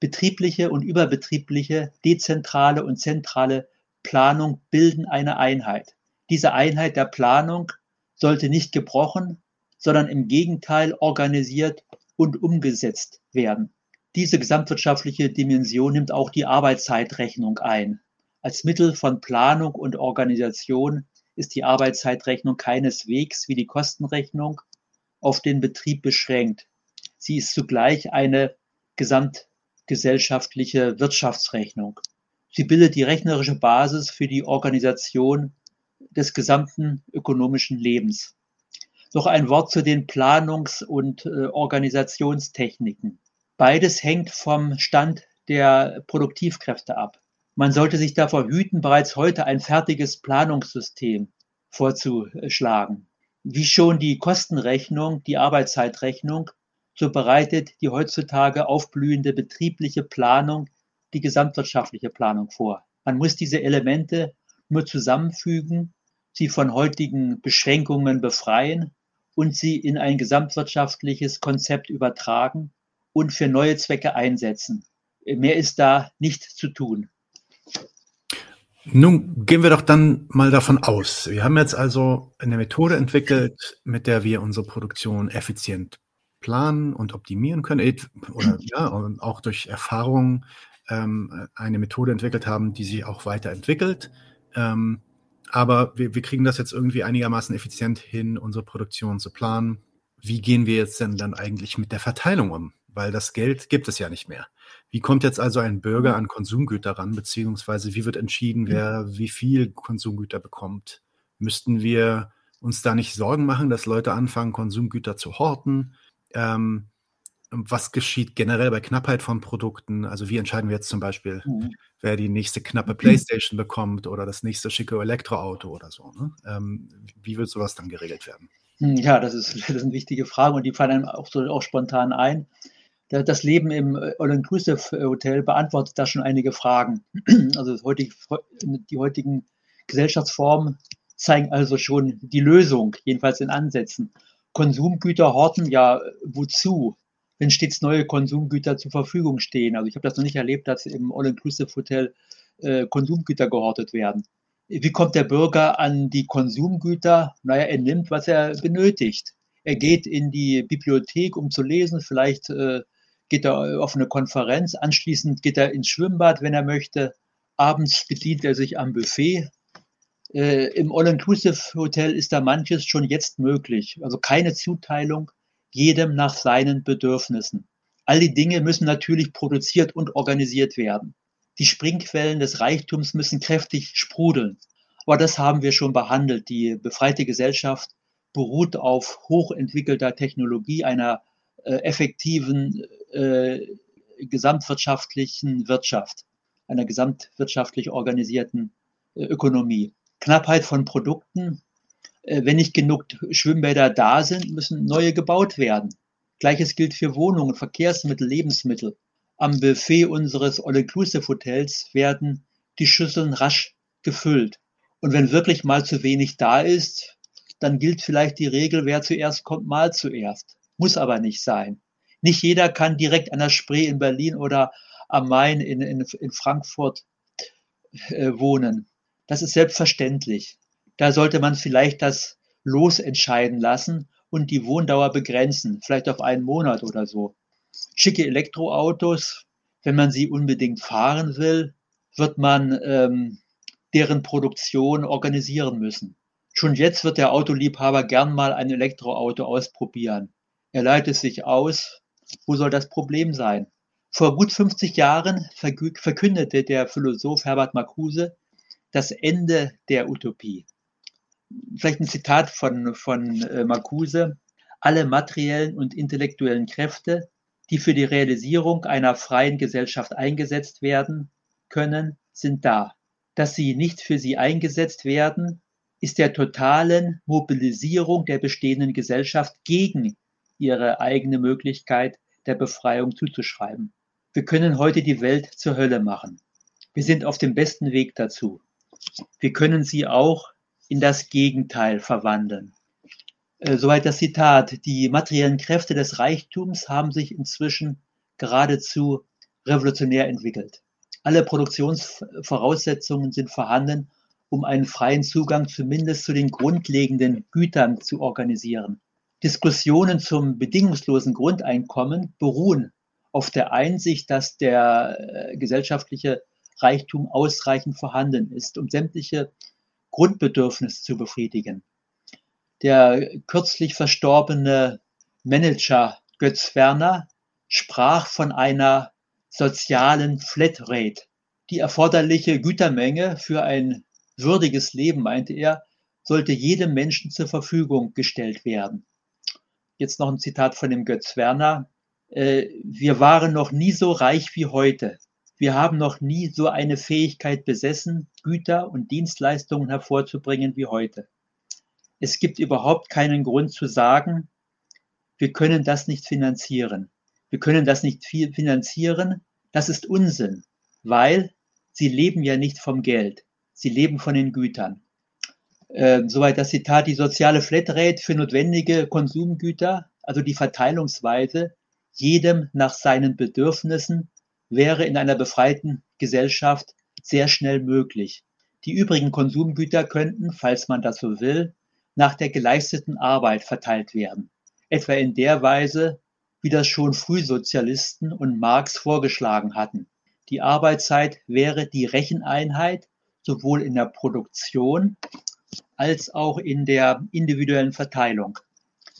B: betriebliche und überbetriebliche, dezentrale und zentrale Planung bilden eine Einheit. Diese Einheit der Planung sollte nicht gebrochen, sondern im Gegenteil organisiert und umgesetzt werden. Diese gesamtwirtschaftliche Dimension nimmt auch die Arbeitszeitrechnung ein. Als Mittel von Planung und Organisation ist die Arbeitszeitrechnung keineswegs wie die Kostenrechnung auf den Betrieb beschränkt. Sie ist zugleich eine Gesamt gesellschaftliche Wirtschaftsrechnung. Sie bildet die rechnerische Basis für die Organisation des gesamten ökonomischen Lebens. Noch ein Wort zu den Planungs- und äh, Organisationstechniken. Beides hängt vom Stand der Produktivkräfte ab. Man sollte sich davor hüten, bereits heute ein fertiges Planungssystem vorzuschlagen. Wie schon die Kostenrechnung, die Arbeitszeitrechnung so bereitet die heutzutage aufblühende betriebliche Planung die gesamtwirtschaftliche Planung vor. Man muss diese Elemente nur zusammenfügen, sie von heutigen Beschränkungen befreien und sie in ein gesamtwirtschaftliches Konzept übertragen und für neue Zwecke einsetzen. Mehr ist da nicht zu tun.
A: Nun gehen wir doch dann mal davon aus. Wir haben jetzt also eine Methode entwickelt, mit der wir unsere Produktion effizient planen und optimieren können oder ja, und auch durch Erfahrungen ähm, eine Methode entwickelt haben, die sich auch weiterentwickelt. Ähm, aber wir, wir kriegen das jetzt irgendwie einigermaßen effizient hin, unsere Produktion zu planen. Wie gehen wir jetzt denn dann eigentlich mit der Verteilung um? Weil das Geld gibt es ja nicht mehr. Wie kommt jetzt also ein Bürger an Konsumgüter ran, beziehungsweise wie wird entschieden, wer wie viel Konsumgüter bekommt? Müssten wir uns da nicht Sorgen machen, dass Leute anfangen, Konsumgüter zu horten? Ähm, was geschieht generell bei Knappheit von Produkten? Also wie entscheiden wir jetzt zum Beispiel, mhm. wer die nächste knappe Playstation bekommt oder das nächste schicke Elektroauto oder so? Ne? Ähm, wie wird sowas dann geregelt werden?
B: Hm, ja, das ist, das eine wichtige Frage und die fallen einem auch so auch spontan ein. Das Leben im All-Inclusive-Hotel beantwortet da schon einige Fragen. Also die heutigen Gesellschaftsformen zeigen also schon die Lösung, jedenfalls in Ansätzen. Konsumgüter horten, ja, wozu? Wenn stets neue Konsumgüter zur Verfügung stehen. Also ich habe das noch nicht erlebt, dass im All-Inclusive-Hotel äh, Konsumgüter gehortet werden. Wie kommt der Bürger an die Konsumgüter? Naja, er nimmt, was er benötigt. Er geht in die Bibliothek, um zu lesen. Vielleicht äh, geht er auf eine Konferenz. Anschließend geht er ins Schwimmbad, wenn er möchte. Abends bedient er sich am Buffet. Äh, Im All-Inclusive-Hotel ist da manches schon jetzt möglich. Also keine Zuteilung, jedem nach seinen Bedürfnissen. All die Dinge müssen natürlich produziert und organisiert werden. Die Springquellen des Reichtums müssen kräftig sprudeln. Aber das haben wir schon behandelt. Die befreite Gesellschaft beruht auf hochentwickelter Technologie, einer äh, effektiven äh, gesamtwirtschaftlichen Wirtschaft, einer gesamtwirtschaftlich organisierten äh, Ökonomie. Knappheit von Produkten wenn nicht genug Schwimmbäder da sind, müssen neue gebaut werden. Gleiches gilt für Wohnungen, Verkehrsmittel, Lebensmittel. Am Buffet unseres All-Inclusive-Hotels werden die Schüsseln rasch gefüllt. Und wenn wirklich mal zu wenig da ist, dann gilt vielleicht die Regel, wer zuerst kommt, mal zuerst. Muss aber nicht sein. Nicht jeder kann direkt an der Spree in Berlin oder am Main in, in, in Frankfurt äh, wohnen. Das ist selbstverständlich. Da sollte man vielleicht das Los entscheiden lassen und die Wohndauer begrenzen, vielleicht auf einen Monat oder so. Schicke Elektroautos, wenn man sie unbedingt fahren will, wird man ähm, deren Produktion organisieren müssen. Schon jetzt wird der Autoliebhaber gern mal ein Elektroauto ausprobieren. Er leitet sich aus. Wo soll das Problem sein? Vor gut 50 Jahren verkündete der Philosoph Herbert Marcuse das Ende der Utopie vielleicht ein Zitat von, von äh, Marcuse, alle materiellen und intellektuellen Kräfte, die für die Realisierung einer freien Gesellschaft eingesetzt werden können, sind da. Dass sie nicht für sie eingesetzt werden, ist der totalen Mobilisierung der bestehenden Gesellschaft gegen ihre eigene Möglichkeit der Befreiung zuzuschreiben. Wir können heute die Welt zur Hölle machen. Wir sind auf dem besten Weg dazu. Wir können sie auch in das Gegenteil verwandeln. Äh, soweit das Zitat. Die materiellen Kräfte des Reichtums haben sich inzwischen geradezu revolutionär entwickelt. Alle Produktionsvoraussetzungen sind vorhanden, um einen freien Zugang zumindest zu den grundlegenden Gütern zu organisieren. Diskussionen zum bedingungslosen Grundeinkommen beruhen auf der Einsicht, dass der äh, gesellschaftliche Reichtum ausreichend vorhanden ist, um sämtliche Grundbedürfnis zu befriedigen. Der kürzlich verstorbene Manager Götz Werner sprach von einer sozialen Flatrate. Die erforderliche Gütermenge für ein würdiges Leben, meinte er, sollte jedem Menschen zur Verfügung gestellt werden. Jetzt noch ein Zitat von dem Götz Werner. Äh, wir waren noch nie so reich wie heute. Wir haben noch nie so eine Fähigkeit besessen, Güter und Dienstleistungen hervorzubringen wie heute. Es gibt überhaupt keinen Grund zu sagen, wir können das nicht finanzieren. Wir können das nicht finanzieren. Das ist Unsinn, weil sie leben ja nicht vom Geld. Sie leben von den Gütern. Äh, soweit das Zitat, die soziale Flatrate für notwendige Konsumgüter, also die Verteilungsweise, jedem nach seinen Bedürfnissen wäre in einer befreiten Gesellschaft sehr schnell möglich. Die übrigen Konsumgüter könnten, falls man das so will, nach der geleisteten Arbeit verteilt werden, etwa in der Weise, wie das schon Frühsozialisten und Marx vorgeschlagen hatten. Die Arbeitszeit wäre die Recheneinheit sowohl in der Produktion als auch in der individuellen Verteilung.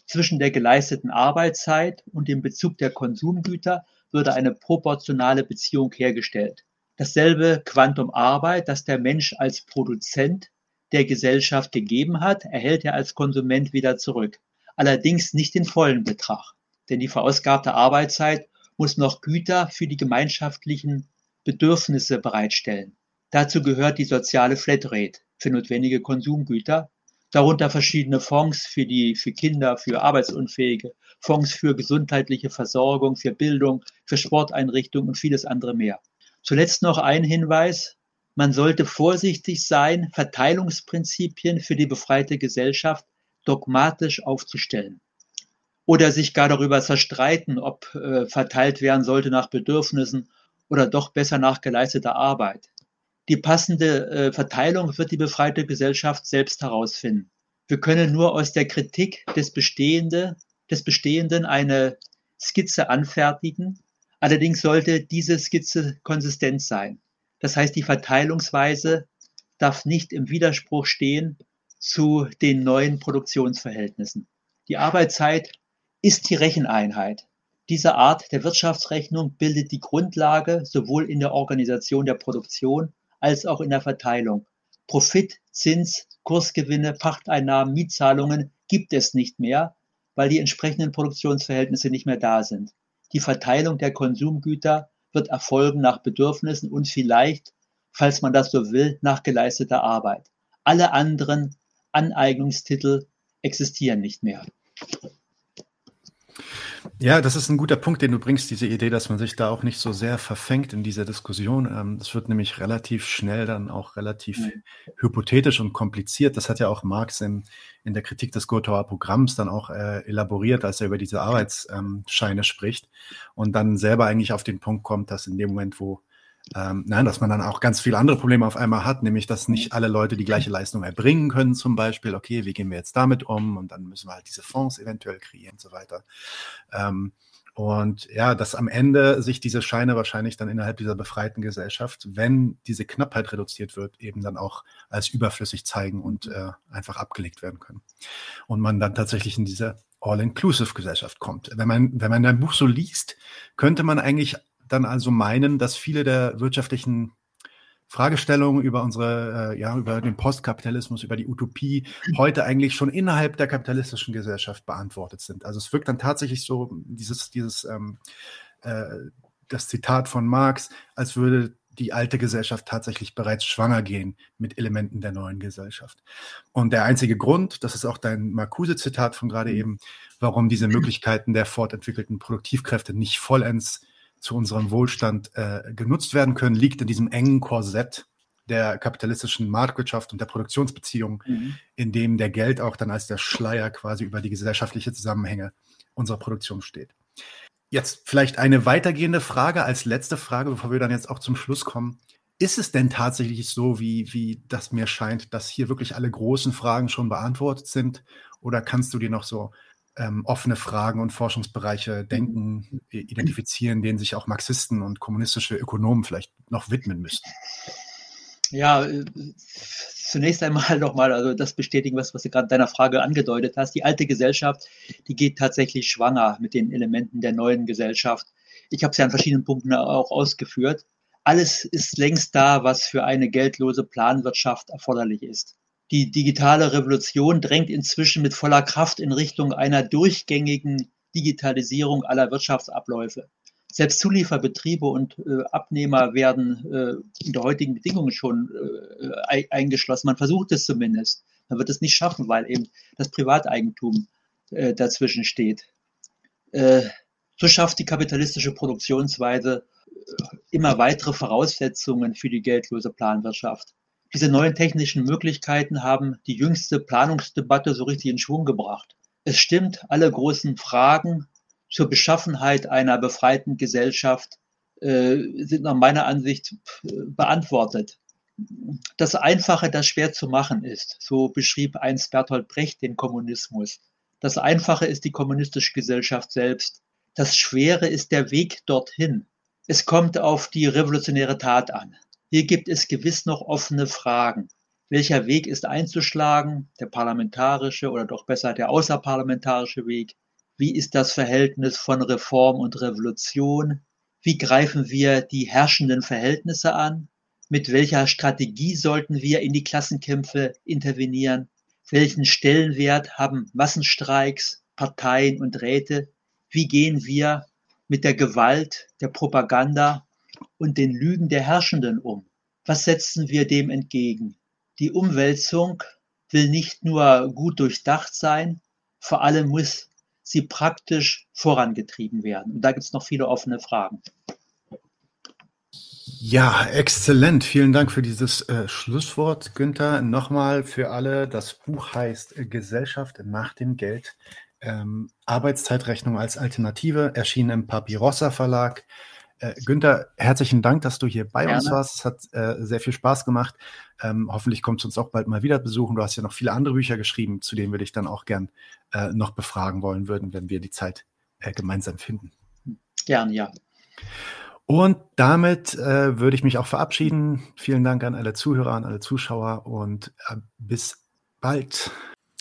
B: Zwischen der geleisteten Arbeitszeit und dem Bezug der Konsumgüter würde eine proportionale Beziehung hergestellt. Dasselbe Quantum Arbeit, das der Mensch als Produzent der Gesellschaft gegeben hat, erhält er als Konsument wieder zurück. Allerdings nicht den vollen Betrag, denn die verausgabte Arbeitszeit muss noch Güter für die gemeinschaftlichen Bedürfnisse bereitstellen. Dazu gehört die soziale Flatrate für notwendige Konsumgüter, darunter verschiedene Fonds für die für Kinder, für Arbeitsunfähige, Fonds für gesundheitliche Versorgung, für Bildung, für Sporteinrichtungen und vieles andere mehr. Zuletzt noch ein Hinweis. Man sollte vorsichtig sein, Verteilungsprinzipien für die befreite Gesellschaft dogmatisch aufzustellen oder sich gar darüber zerstreiten, ob äh, verteilt werden sollte nach Bedürfnissen oder doch besser nach geleisteter Arbeit. Die passende äh, Verteilung wird die befreite Gesellschaft selbst herausfinden. Wir können nur aus der Kritik des, Bestehende, des Bestehenden eine Skizze anfertigen. Allerdings sollte diese Skizze konsistent sein. Das heißt, die Verteilungsweise darf nicht im Widerspruch stehen zu den neuen Produktionsverhältnissen. Die Arbeitszeit ist die Recheneinheit. Diese Art der Wirtschaftsrechnung bildet die Grundlage sowohl in der Organisation der Produktion als auch in der Verteilung. Profit, Zins, Kursgewinne, Pachteinnahmen, Mietzahlungen gibt es nicht mehr, weil die entsprechenden Produktionsverhältnisse nicht mehr da sind. Die Verteilung der Konsumgüter wird erfolgen nach Bedürfnissen und vielleicht, falls man das so will, nach geleisteter Arbeit. Alle anderen Aneignungstitel existieren nicht mehr.
A: Ja, das ist ein guter Punkt, den du bringst, diese Idee, dass man sich da auch nicht so sehr verfängt in dieser Diskussion. Ähm, das wird nämlich relativ schnell dann auch relativ mhm. hypothetisch und kompliziert. Das hat ja auch Marx in, in der Kritik des Gotauer Programms dann auch äh, elaboriert, als er über diese Arbeitsscheine spricht und dann selber eigentlich auf den Punkt kommt, dass in dem Moment, wo ähm, nein, dass man dann auch ganz viele andere Probleme auf einmal hat, nämlich dass nicht alle Leute die gleiche Leistung erbringen können, zum Beispiel, okay, wie gehen wir jetzt damit um? Und dann müssen wir halt diese Fonds eventuell kreieren und so weiter. Ähm, und ja, dass am Ende sich diese Scheine wahrscheinlich dann innerhalb dieser befreiten Gesellschaft, wenn diese Knappheit reduziert wird, eben dann auch als überflüssig zeigen und äh, einfach abgelegt werden können. Und man dann tatsächlich in diese All-Inclusive-Gesellschaft kommt. Wenn man, wenn man dein Buch so liest, könnte man eigentlich dann also meinen, dass viele der wirtschaftlichen Fragestellungen über unsere, äh, ja, über den Postkapitalismus, über die Utopie heute eigentlich schon innerhalb der kapitalistischen Gesellschaft beantwortet sind. Also es wirkt dann tatsächlich so, dieses, dieses, ähm, äh, das Zitat von Marx, als würde die alte Gesellschaft tatsächlich bereits schwanger gehen mit Elementen der neuen Gesellschaft. Und der einzige Grund, das ist auch dein Marcuse-Zitat von gerade mhm. eben, warum diese Möglichkeiten der fortentwickelten Produktivkräfte nicht vollends zu unserem Wohlstand äh, genutzt werden können, liegt in diesem engen Korsett der kapitalistischen Marktwirtschaft und der Produktionsbeziehungen, mhm. in dem der Geld auch dann als der Schleier quasi über die gesellschaftlichen Zusammenhänge unserer Produktion steht. Jetzt vielleicht eine weitergehende Frage als letzte Frage, bevor wir dann jetzt auch zum Schluss kommen. Ist es denn tatsächlich so, wie, wie das mir scheint, dass hier wirklich alle großen Fragen schon beantwortet sind? Oder kannst du dir noch so ähm, offene Fragen und Forschungsbereiche denken, identifizieren, denen sich auch Marxisten und kommunistische Ökonomen vielleicht noch widmen müssten?
B: Ja, äh, zunächst einmal nochmal, also das bestätigen, was, was du gerade in deiner Frage angedeutet hast. Die alte Gesellschaft, die geht tatsächlich schwanger mit den Elementen der neuen Gesellschaft. Ich habe es ja an verschiedenen Punkten auch ausgeführt. Alles ist längst da, was für eine geldlose Planwirtschaft erforderlich ist. Die digitale Revolution drängt inzwischen mit voller Kraft in Richtung einer durchgängigen Digitalisierung aller Wirtschaftsabläufe. Selbst Zulieferbetriebe und äh, Abnehmer werden äh, unter heutigen Bedingungen schon äh, eingeschlossen. Man versucht es zumindest. Man wird es nicht schaffen, weil eben das Privateigentum äh, dazwischen steht. Äh, so schafft die kapitalistische Produktionsweise äh, immer weitere Voraussetzungen für die geldlose Planwirtschaft. Diese neuen technischen Möglichkeiten haben die jüngste Planungsdebatte so richtig in Schwung gebracht. Es stimmt, alle großen Fragen zur Beschaffenheit einer befreiten Gesellschaft äh, sind nach meiner Ansicht äh, beantwortet. Das Einfache, das schwer zu machen ist, so beschrieb einst Bertolt Brecht den Kommunismus. Das Einfache ist die kommunistische Gesellschaft selbst. Das Schwere ist der Weg dorthin. Es kommt auf die revolutionäre Tat an. Hier gibt es gewiss noch offene Fragen. Welcher Weg ist einzuschlagen, der parlamentarische oder doch besser der außerparlamentarische Weg? Wie ist das Verhältnis von Reform und Revolution? Wie greifen wir die herrschenden Verhältnisse an? Mit welcher Strategie sollten wir in die Klassenkämpfe intervenieren? Welchen Stellenwert haben Massenstreiks, Parteien und Räte? Wie gehen wir mit der Gewalt, der Propaganda und den Lügen der Herrschenden um? Was setzen wir dem entgegen? Die Umwälzung will nicht nur gut durchdacht sein, vor allem muss sie praktisch vorangetrieben werden. Und da gibt es noch viele offene Fragen.
A: Ja, exzellent. Vielen Dank für dieses äh, Schlusswort, Günther. Nochmal für alle, das Buch heißt äh, Gesellschaft nach dem Geld. Ähm, Arbeitszeitrechnung als Alternative, erschienen im Papirossa Verlag. Äh, Günther, herzlichen Dank, dass du hier bei Gerne. uns warst. Es hat äh, sehr viel Spaß gemacht. Ähm, hoffentlich kommst du uns auch bald mal wieder besuchen. Du hast ja noch viele andere Bücher geschrieben, zu denen wir dich dann auch gern äh, noch befragen wollen würden, wenn wir die Zeit äh, gemeinsam finden.
B: Gern, ja.
A: Und damit äh, würde ich mich auch verabschieden. Vielen Dank an alle Zuhörer, an alle Zuschauer und äh, bis bald.